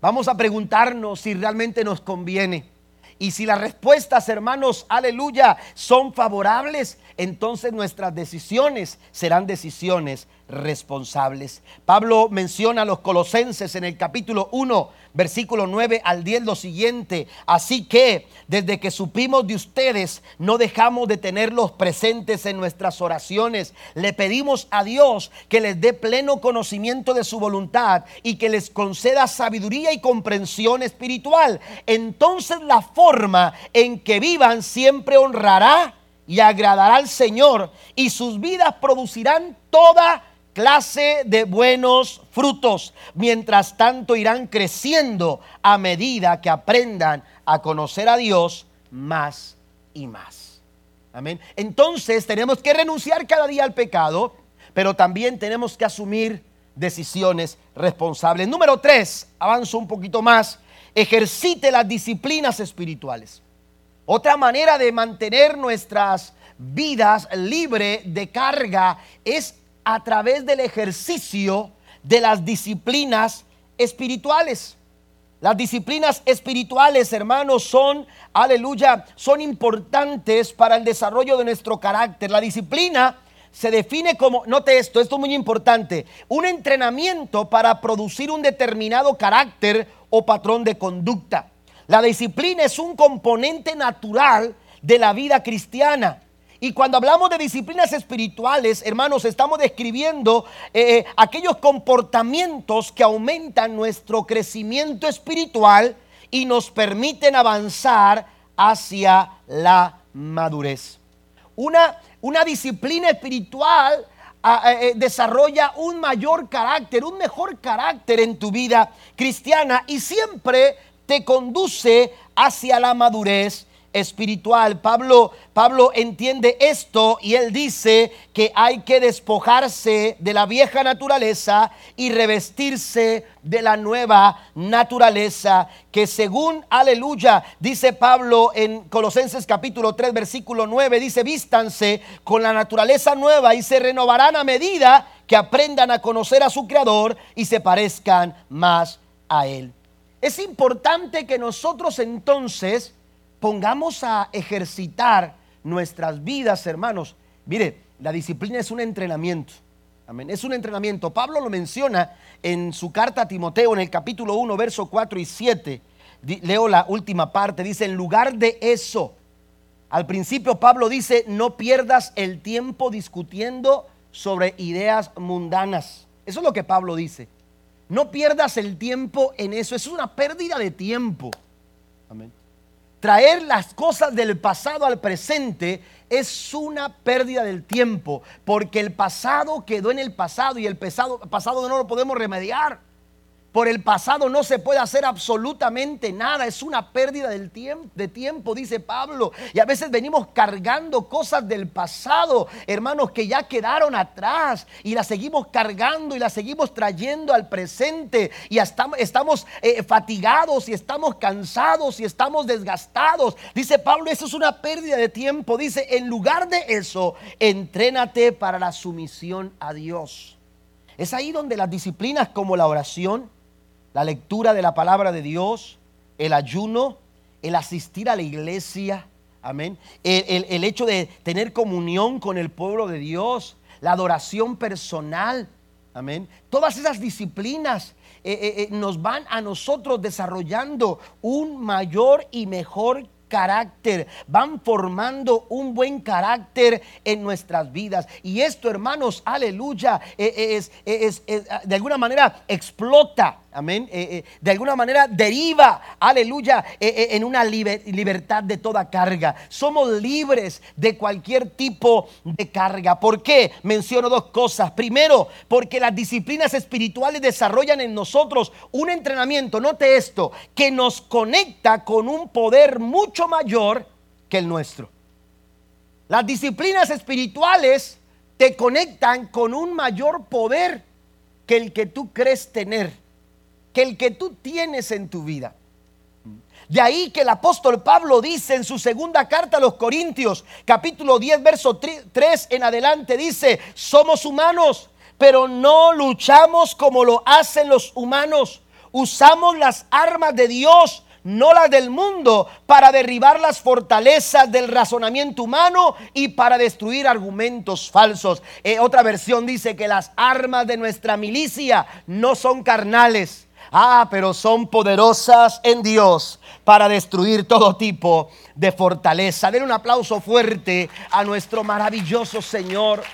Vamos a preguntarnos si realmente nos conviene. Y si las respuestas, hermanos, aleluya, son favorables, entonces nuestras decisiones serán decisiones responsables. Pablo menciona a los colosenses en el capítulo 1, versículo 9 al 10 lo siguiente. Así que desde que supimos de ustedes, no dejamos de tenerlos presentes en nuestras oraciones. Le pedimos a Dios que les dé pleno conocimiento de su voluntad y que les conceda sabiduría y comprensión espiritual. Entonces la forma en que vivan siempre honrará y agradará al Señor y sus vidas producirán toda clase de buenos frutos. Mientras tanto irán creciendo a medida que aprendan a conocer a Dios más y más. Amén. Entonces tenemos que renunciar cada día al pecado, pero también tenemos que asumir decisiones responsables. Número tres, avanzo un poquito más, ejercite las disciplinas espirituales. Otra manera de mantener nuestras vidas libre de carga es a través del ejercicio de las disciplinas espirituales. Las disciplinas espirituales, hermanos, son, aleluya, son importantes para el desarrollo de nuestro carácter. La disciplina se define como, note esto, esto es muy importante, un entrenamiento para producir un determinado carácter o patrón de conducta. La disciplina es un componente natural de la vida cristiana. Y cuando hablamos de disciplinas espirituales, hermanos, estamos describiendo eh, eh, aquellos comportamientos que aumentan nuestro crecimiento espiritual y nos permiten avanzar hacia la madurez. Una, una disciplina espiritual ah, eh, desarrolla un mayor carácter, un mejor carácter en tu vida cristiana y siempre te conduce hacia la madurez espiritual. Pablo, Pablo entiende esto y él dice que hay que despojarse de la vieja naturaleza y revestirse de la nueva naturaleza que según, aleluya, dice Pablo en Colosenses capítulo 3 versículo 9, dice, vístanse con la naturaleza nueva y se renovarán a medida que aprendan a conocer a su Creador y se parezcan más a Él. Es importante que nosotros entonces pongamos a ejercitar nuestras vidas, hermanos. Mire, la disciplina es un entrenamiento. Amén. Es un entrenamiento. Pablo lo menciona en su carta a Timoteo en el capítulo 1, verso 4 y 7. Leo la última parte. Dice, en lugar de eso, al principio Pablo dice, no pierdas el tiempo discutiendo sobre ideas mundanas. Eso es lo que Pablo dice. No pierdas el tiempo en eso. Es una pérdida de tiempo. Amén. Traer las cosas del pasado al presente es una pérdida del tiempo, porque el pasado quedó en el pasado y el pasado, pasado no lo podemos remediar. Por el pasado no se puede hacer absolutamente nada. Es una pérdida del tiempo, de tiempo, dice Pablo. Y a veces venimos cargando cosas del pasado, hermanos, que ya quedaron atrás. Y las seguimos cargando y las seguimos trayendo al presente. Y estamos, eh, fatigados y estamos cansados y estamos desgastados. Dice Pablo, eso es una pérdida de tiempo. Dice, en lugar de eso, entrénate para la sumisión a Dios. Es ahí donde las disciplinas como la oración, la lectura de la palabra de Dios, el ayuno, el asistir a la iglesia, amén, el, hecho de tener comunión con el pueblo de Dios, la adoración personal, amén. Todas esas disciplinas eh, eh, eh, nos van a nosotros desarrollando un mayor y mejor carácter, van formando un buen carácter en nuestras vidas. Y esto, hermanos, aleluya, es, es, de alguna manera explota amén, eh, eh, de alguna manera deriva, aleluya, eh, en una libertad de toda carga. Somos libres de cualquier tipo de carga. ¿Por qué? Menciono dos cosas. Primero, porque las disciplinas espirituales desarrollan en nosotros un entrenamiento, note esto, que nos conecta con un poder mucho mayor que el nuestro. Las disciplinas espirituales te conectan con un mayor poder que el que tú crees tener que el que tú tienes en tu vida. De ahí que el apóstol Pablo dice en su segunda carta a los Corintios, capítulo 10, verso 3 en adelante, dice, somos humanos, pero no luchamos como lo hacen los humanos. Usamos las armas de Dios, no las del mundo, para derribar las fortalezas del razonamiento humano y para destruir argumentos falsos. Eh, otra versión dice que las armas de nuestra milicia no son carnales Ah, pero son poderosas en Dios para destruir todo tipo de fortaleza. Den un aplauso fuerte a nuestro maravilloso Señor.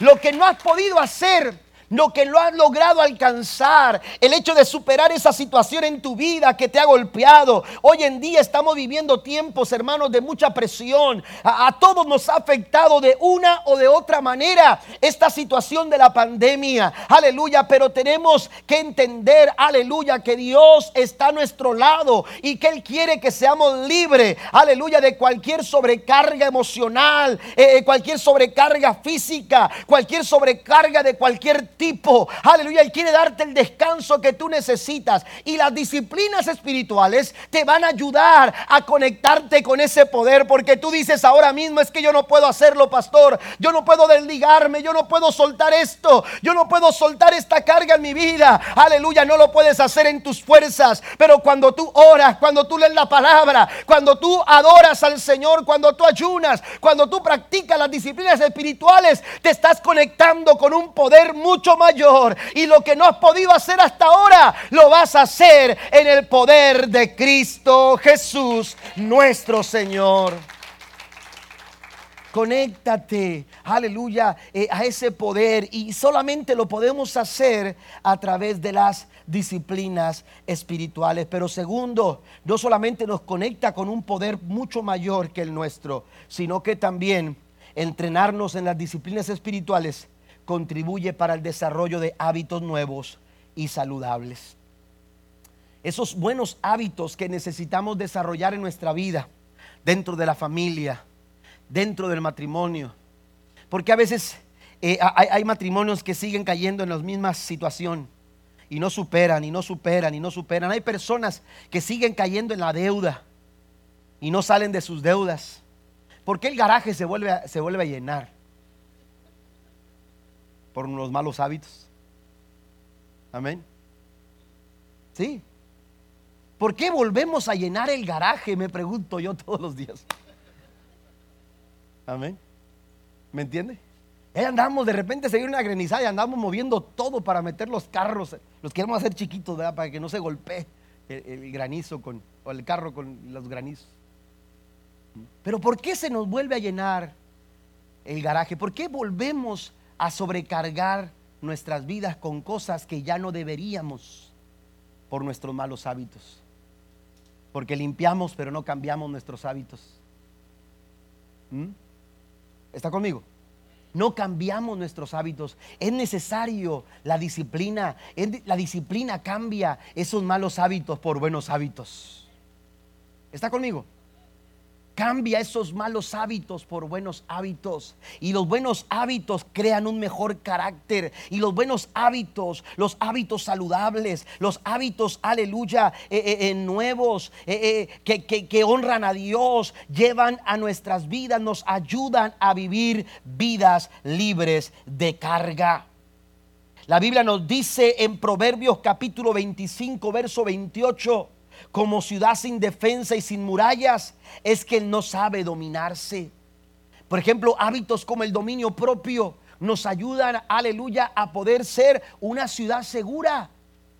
Lo que no has podido hacer lo que lo has logrado alcanzar, el hecho de superar esa situación en tu vida que te ha golpeado. Hoy en día estamos viviendo tiempos, hermanos, de mucha presión. A, todos nos ha afectado de una o de otra manera esta situación de la pandemia. Aleluya, pero tenemos que entender, aleluya, que Dios está a nuestro lado y que Él quiere que seamos libres, aleluya, de cualquier sobrecarga emocional, eh, eh, cualquier sobrecarga física, cualquier sobrecarga de cualquier tipo. Aleluya, Él quiere darte el descanso que tú necesitas. Y las disciplinas espirituales te van a ayudar a conectarte con ese poder. Porque tú dices ahora mismo es que yo no puedo hacerlo, pastor. Yo no puedo desligarme, yo no puedo soltar esto. Yo no puedo soltar esta carga en mi vida. Aleluya, no lo puedes hacer en tus fuerzas. Pero cuando tú oras, cuando tú lees la palabra, cuando tú adoras al Señor, cuando tú ayunas, cuando tú practicas las disciplinas espirituales, te estás conectando con un poder mucho mayor. Y lo que no has podido hacer hasta ahora, lo vas a hacer en el poder de Cristo Jesús, nuestro Señor. Conéctate, aleluya, eh, a ese poder y solamente lo podemos hacer a través de las disciplinas espirituales. Pero segundo, no solamente nos conecta con un poder mucho mayor que el nuestro, sino que también entrenarnos en las disciplinas espirituales contribuye para el desarrollo de hábitos nuevos y saludables. Esos buenos hábitos que necesitamos desarrollar en nuestra vida, dentro de la familia, dentro del matrimonio. Porque a veces eh, hay, matrimonios que siguen cayendo en la misma situación y no superan y no superan y no superan. Hay personas que siguen cayendo en la deuda y no salen de sus deudas. porque el garaje se vuelve, se vuelve a llenar? Por unos malos hábitos. Amén. Sí. ¿Por qué volvemos a llenar el garaje? Me pregunto yo todos los días. Amén. ¿Me entiende? Ahí andamos, de repente se viene una granizada y andamos moviendo todo para meter los carros. Los queremos hacer chiquitos, ¿verdad? Para que no se golpee el, granizo con, o el carro con los granizos. Pero ¿por qué se nos vuelve a llenar el garaje? ¿Por qué volvemos a sobrecargar nuestras vidas con cosas que ya no deberíamos por nuestros malos hábitos? Porque limpiamos pero no cambiamos nuestros hábitos. ¿Mm? ¿Está conmigo? no cambiamos nuestros hábitos. Es necesario la disciplina. La disciplina cambia esos malos hábitos por buenos hábitos. ¿Está conmigo? Cambia esos malos hábitos por buenos hábitos. Y los buenos hábitos crean un mejor carácter. Y los buenos hábitos, los hábitos saludables, los hábitos, aleluya, eh, eh, eh, nuevos, que, que honran a Dios, llevan a nuestras vidas, nos ayudan a vivir vidas libres de carga. La Biblia nos dice en Proverbios capítulo 25, verso 28 como ciudad sin defensa y sin murallas, es que no sabe dominarse. Por ejemplo, hábitos como el dominio propio nos ayudan, aleluya, a poder ser una ciudad segura.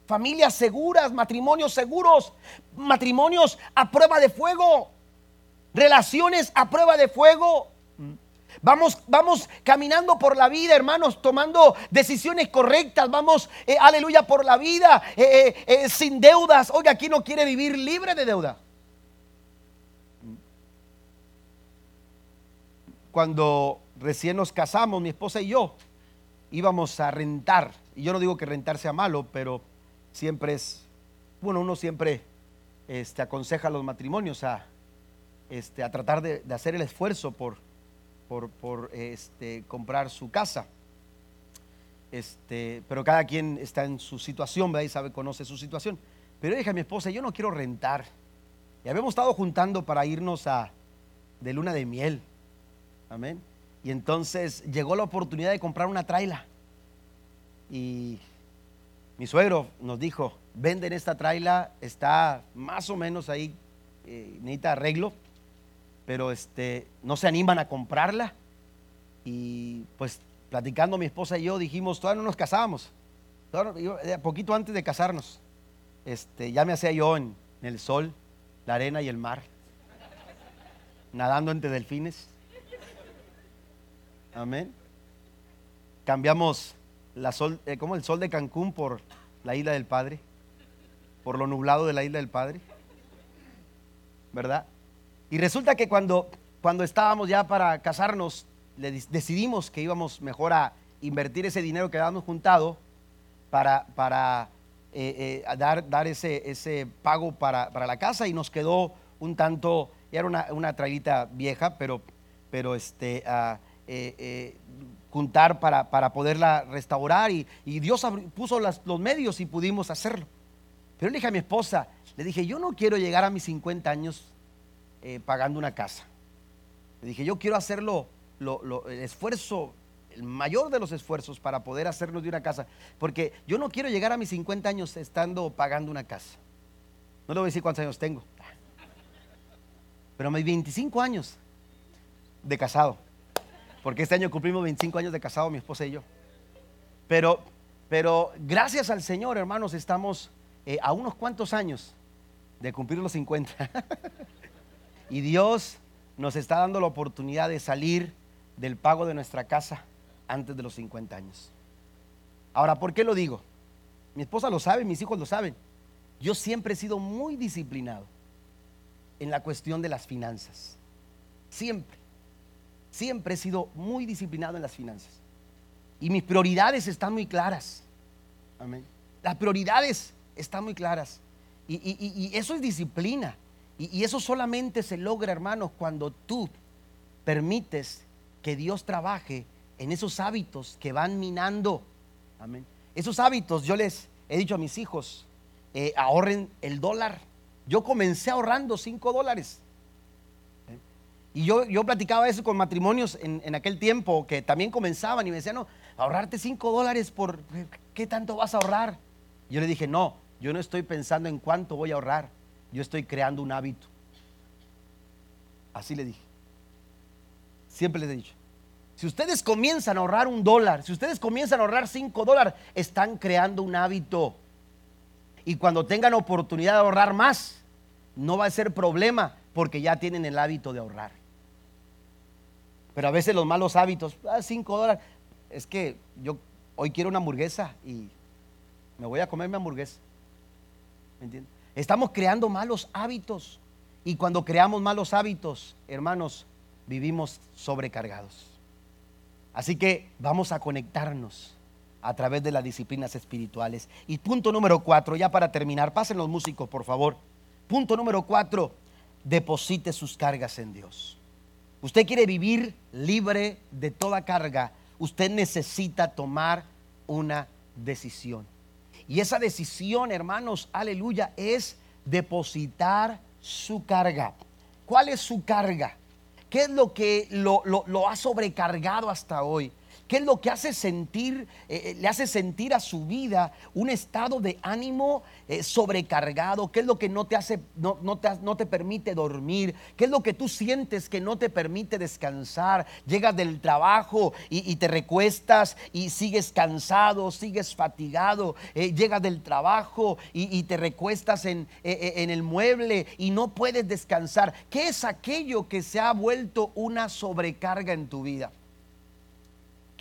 Familias seguras, matrimonios seguros, matrimonios a prueba de fuego, relaciones a prueba de fuego. Vamos, vamos caminando por la vida, hermanos, tomando decisiones correctas. Vamos, eh, aleluya, por la vida, eh, eh, sin deudas. Oiga, aquí no quiere vivir libre de deuda? Cuando recién nos casamos, mi esposa y yo, íbamos a rentar. Y yo no digo que rentar sea malo, pero siempre es, bueno, uno siempre este, aconseja a los matrimonios a, este, a tratar de hacer el esfuerzo por por, este, comprar su casa. Este, pero cada quien está en su situación, ¿verdad? Y sabe, conoce su situación. Pero dije a mi esposa, yo no quiero rentar. Y habíamos estado juntando para irnos a de luna de miel. Amén. Y entonces llegó la oportunidad de comprar una traila. Y mi suegro nos dijo, venden esta traila, está más o menos ahí, eh, necesita arreglo pero este, no se animan a comprarla. Y pues platicando mi esposa y yo dijimos, todavía no nos casábamos, eh, poquito antes de casarnos, este, ya me hacía yo en, el sol, la arena y el mar, nadando entre delfines. Amén. Cambiamos la sol, eh, como el sol de Cancún por la isla del Padre, por lo nublado de la isla del Padre, ¿verdad? Y resulta que cuando, cuando estábamos ya para casarnos, decidimos que íbamos mejor a invertir ese dinero que habíamos juntado para, para eh, eh, dar, dar ese, ese pago para, la casa y nos quedó un tanto, era una, una trailita vieja, pero, pero este, eh, juntar para, para, poderla restaurar y, Dios puso los medios y pudimos hacerlo. Pero le dije a mi esposa, le dije, yo no quiero llegar a mis 50 años eh, pagando una casa. Le dije, yo quiero hacerlo, el esfuerzo, el mayor de los esfuerzos para poder hacernos de una casa, porque yo no quiero llegar a mis 50 años estando pagando una casa. No le voy a decir cuántos años tengo, pero mis 25 años de casado, porque este año cumplimos 25 años de casado mi esposa y yo. Pero, pero gracias al Señor, hermanos, estamos eh, a unos cuantos años de cumplir los 50. Y Dios nos está dando la oportunidad de salir del pago de nuestra casa antes de los 50 años. Ahora, ¿por qué lo digo? Mi esposa lo sabe, mis hijos lo saben. Yo siempre he sido muy disciplinado en la cuestión de las finanzas. Siempre. Siempre he sido muy disciplinado en las finanzas. Y mis prioridades están muy claras. Amén. Las prioridades están muy claras. Y, y eso es disciplina. Y, eso solamente se logra, hermanos, cuando tú permites que Dios trabaje en esos hábitos que van minando. Amén. Esos hábitos, yo les he dicho a mis hijos, eh, ahorren el dólar. Yo comencé ahorrando 5 dólares. Y yo, yo platicaba eso con matrimonios en, en, aquel tiempo que también comenzaban y me decían, no, ahorrarte 5 dólares por, ¿qué tanto vas a ahorrar? yo le dije, no, yo no estoy pensando en cuánto voy a ahorrar yo estoy creando un hábito. Así le dije. Siempre les he dicho, Si ustedes comienzan a ahorrar un dólar, si ustedes comienzan a ahorrar cinco dólares, están creando un hábito. Y cuando tengan oportunidad de ahorrar más, no va a ser problema porque ya tienen el hábito de ahorrar. Pero a veces los malos hábitos, ah, 5 dólares, es que yo hoy quiero una hamburguesa y me voy a comer mi hamburguesa. ¿Me Estamos creando malos hábitos y cuando creamos malos hábitos, hermanos, vivimos sobrecargados. Así que vamos a conectarnos a través de las disciplinas espirituales. Y punto número cuatro, ya para terminar, pasen los músicos, por favor. Punto número cuatro, deposite sus cargas en Dios. Usted quiere vivir libre de toda carga, usted necesita tomar una decisión. Y esa decisión, hermanos, aleluya, es depositar su carga. ¿Cuál es su carga? ¿Qué es lo que lo, ha sobrecargado hasta hoy? ¿Qué es lo que hace sentir, eh, eh, le hace sentir a su vida un estado de ánimo eh, sobrecargado? ¿Qué es lo que no te hace, no, te, no, te, permite dormir? ¿Qué es lo que tú sientes que no te permite descansar? Llegas del trabajo y, te recuestas y sigues cansado, sigues fatigado. llegas del trabajo y, te recuestas en, en el mueble y no puedes descansar. ¿Qué es aquello que se ha vuelto una sobrecarga en tu vida?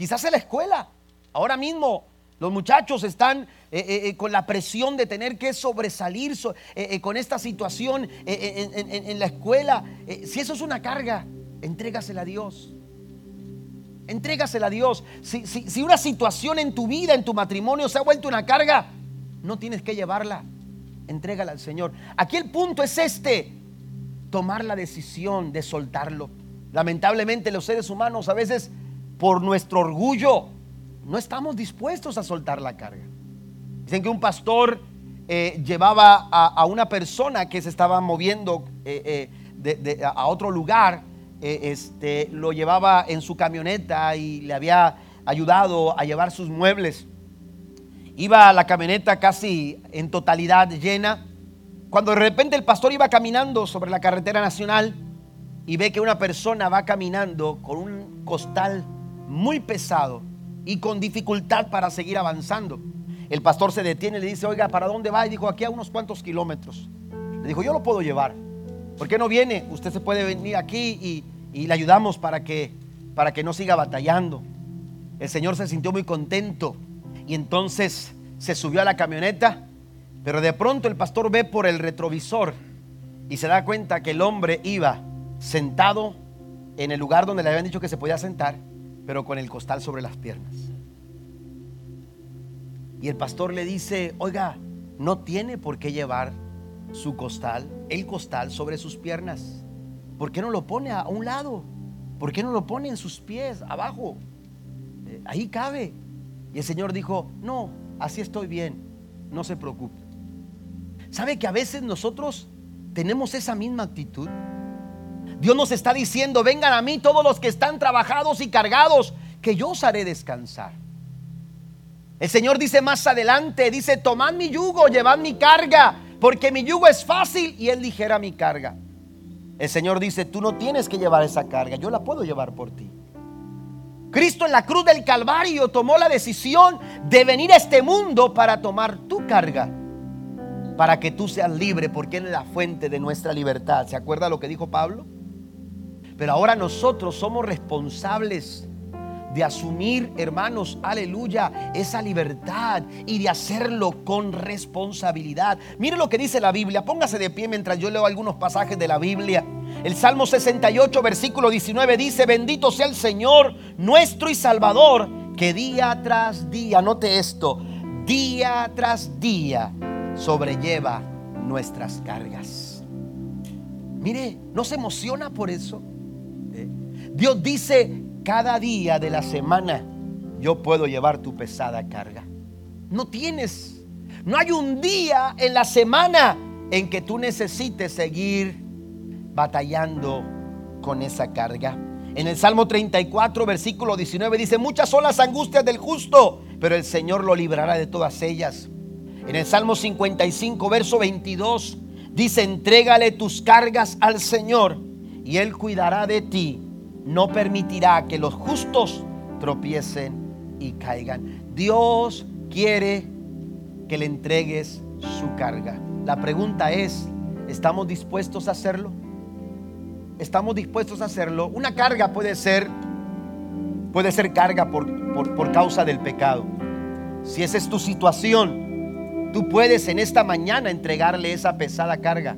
Quizás en la escuela. Ahora mismo los muchachos están eh, eh, eh, con la presión de tener que sobresalir con esta situación en, la escuela. si eso es una carga, entrégasela a Dios. Entrégasela a Dios. Si, si una situación en tu vida, en tu matrimonio, se ha vuelto una carga, no tienes que llevarla. Entrégala al Señor. Aquí el punto es este. Tomar la decisión de soltarlo. Lamentablemente los seres humanos a veces por nuestro orgullo, no estamos dispuestos a soltar la carga. Dicen que un pastor eh, llevaba a, una persona que se estaba moviendo eh, eh, a otro lugar, este, lo llevaba en su camioneta y le había ayudado a llevar sus muebles. Iba la camioneta casi en totalidad llena. Cuando de repente el pastor iba caminando sobre la carretera nacional y ve que una persona va caminando con un costal muy pesado y con dificultad para seguir avanzando. El pastor se detiene y le dice, oiga, ¿para dónde va? Y dijo, aquí a unos cuantos kilómetros. Le dijo, yo lo puedo llevar. ¿Por qué no viene? Usted se puede venir aquí y, le ayudamos para que, para que no siga batallando. El Señor se sintió muy contento y entonces se subió a la camioneta, pero de pronto el pastor ve por el retrovisor y se da cuenta que el hombre iba sentado en el lugar donde le habían dicho que se podía sentar pero con el costal sobre las piernas. Y el pastor le dice, oiga, no tiene por qué llevar su costal, el costal sobre sus piernas. ¿Por qué no lo pone a un lado? ¿Por qué no lo pone en sus pies, abajo? Eh, ahí cabe. Y el Señor dijo, no, así estoy bien, no se preocupe. ¿Sabe que a veces nosotros tenemos esa misma actitud? Dios nos está diciendo, vengan a mí todos los que están trabajados y cargados, que yo os haré descansar. El Señor dice más adelante, dice, tomad mi yugo, llevad mi carga, porque mi yugo es fácil y él ligera mi carga. El Señor dice, tú no tienes que llevar esa carga, yo la puedo llevar por ti. Cristo en la cruz del Calvario tomó la decisión de venir a este mundo para tomar tu carga, para que tú seas libre, porque Él es la fuente de nuestra libertad. ¿Se acuerda lo que dijo Pablo? Pero ahora nosotros somos responsables de asumir, hermanos, aleluya, esa libertad y de hacerlo con responsabilidad. Mire lo que dice la Biblia, póngase de pie mientras yo leo algunos pasajes de la Biblia. El Salmo 68, versículo 19 dice, bendito sea el Señor, nuestro y Salvador, que día tras día, note esto, día tras día sobrelleva nuestras cargas. Mire, ¿no se emociona por eso? Dios dice, cada día de la semana yo puedo llevar tu pesada carga. No tienes, no hay un día en la semana en que tú necesites seguir batallando con esa carga. En el Salmo 34, versículo 19 dice, muchas son las angustias del justo, pero el Señor lo librará de todas ellas. En el Salmo 55, verso 22, dice, entrégale tus cargas al Señor y Él cuidará de ti no permitirá que los justos tropiecen y caigan. Dios quiere que le entregues su carga. La pregunta es, ¿estamos dispuestos a hacerlo? ¿Estamos dispuestos a hacerlo? Una carga puede ser, puede ser carga por, por, por causa del pecado. Si esa es tu situación, tú puedes en esta mañana entregarle esa pesada carga.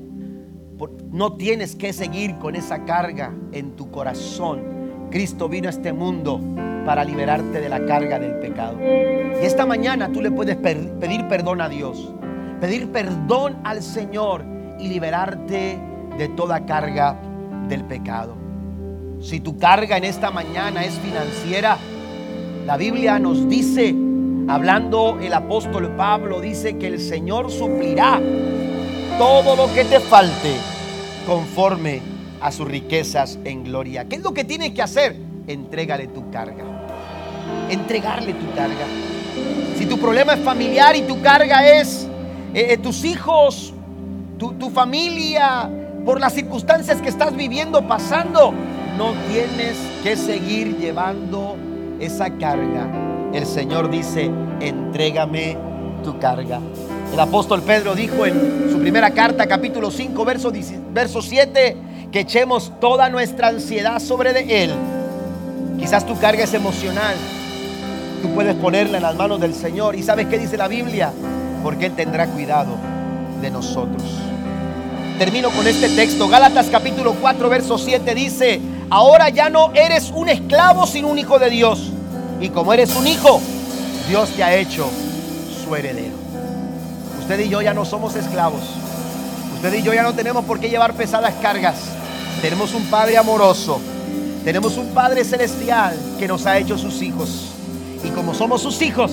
No tienes que seguir con esa carga en tu corazón. Cristo vino a este mundo para liberarte de la carga del pecado. Y esta mañana tú le puedes pedir perdón a Dios, pedir perdón al Señor y liberarte de toda carga del pecado. Si tu carga en esta mañana es financiera, la Biblia nos dice, hablando el apóstol Pablo, dice que el Señor suplirá todo lo que te falte conforme a sus riquezas en gloria. ¿Qué es lo que tienes que hacer? Entrégale tu carga. Entregarle tu carga. Si tu problema es familiar y tu carga es eh, eh, tus hijos, tu, tu familia, por las circunstancias que estás viviendo, pasando, no tienes que seguir llevando esa carga. El Señor dice, entrégame tu carga. El apóstol Pedro dijo en su primera carta, capítulo 5, verso, verso 7, que echemos toda nuestra ansiedad sobre de Él. Quizás tu carga es emocional. Tú puedes ponerla en las manos del Señor. ¿Y sabes qué dice la Biblia? Porque Él tendrá cuidado de nosotros. Termino con este texto. Gálatas capítulo 4, verso 7 dice, ahora ya no eres un esclavo sino un hijo de Dios. Y como eres un hijo, Dios te ha hecho su heredero. Usted y yo ya no somos esclavos. Usted y yo ya no tenemos por qué llevar pesadas cargas. Tenemos un Padre amoroso. Tenemos un Padre celestial que nos ha hecho sus hijos. Y como somos sus hijos,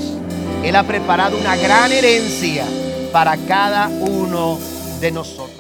Él ha preparado una gran herencia para cada uno de nosotros.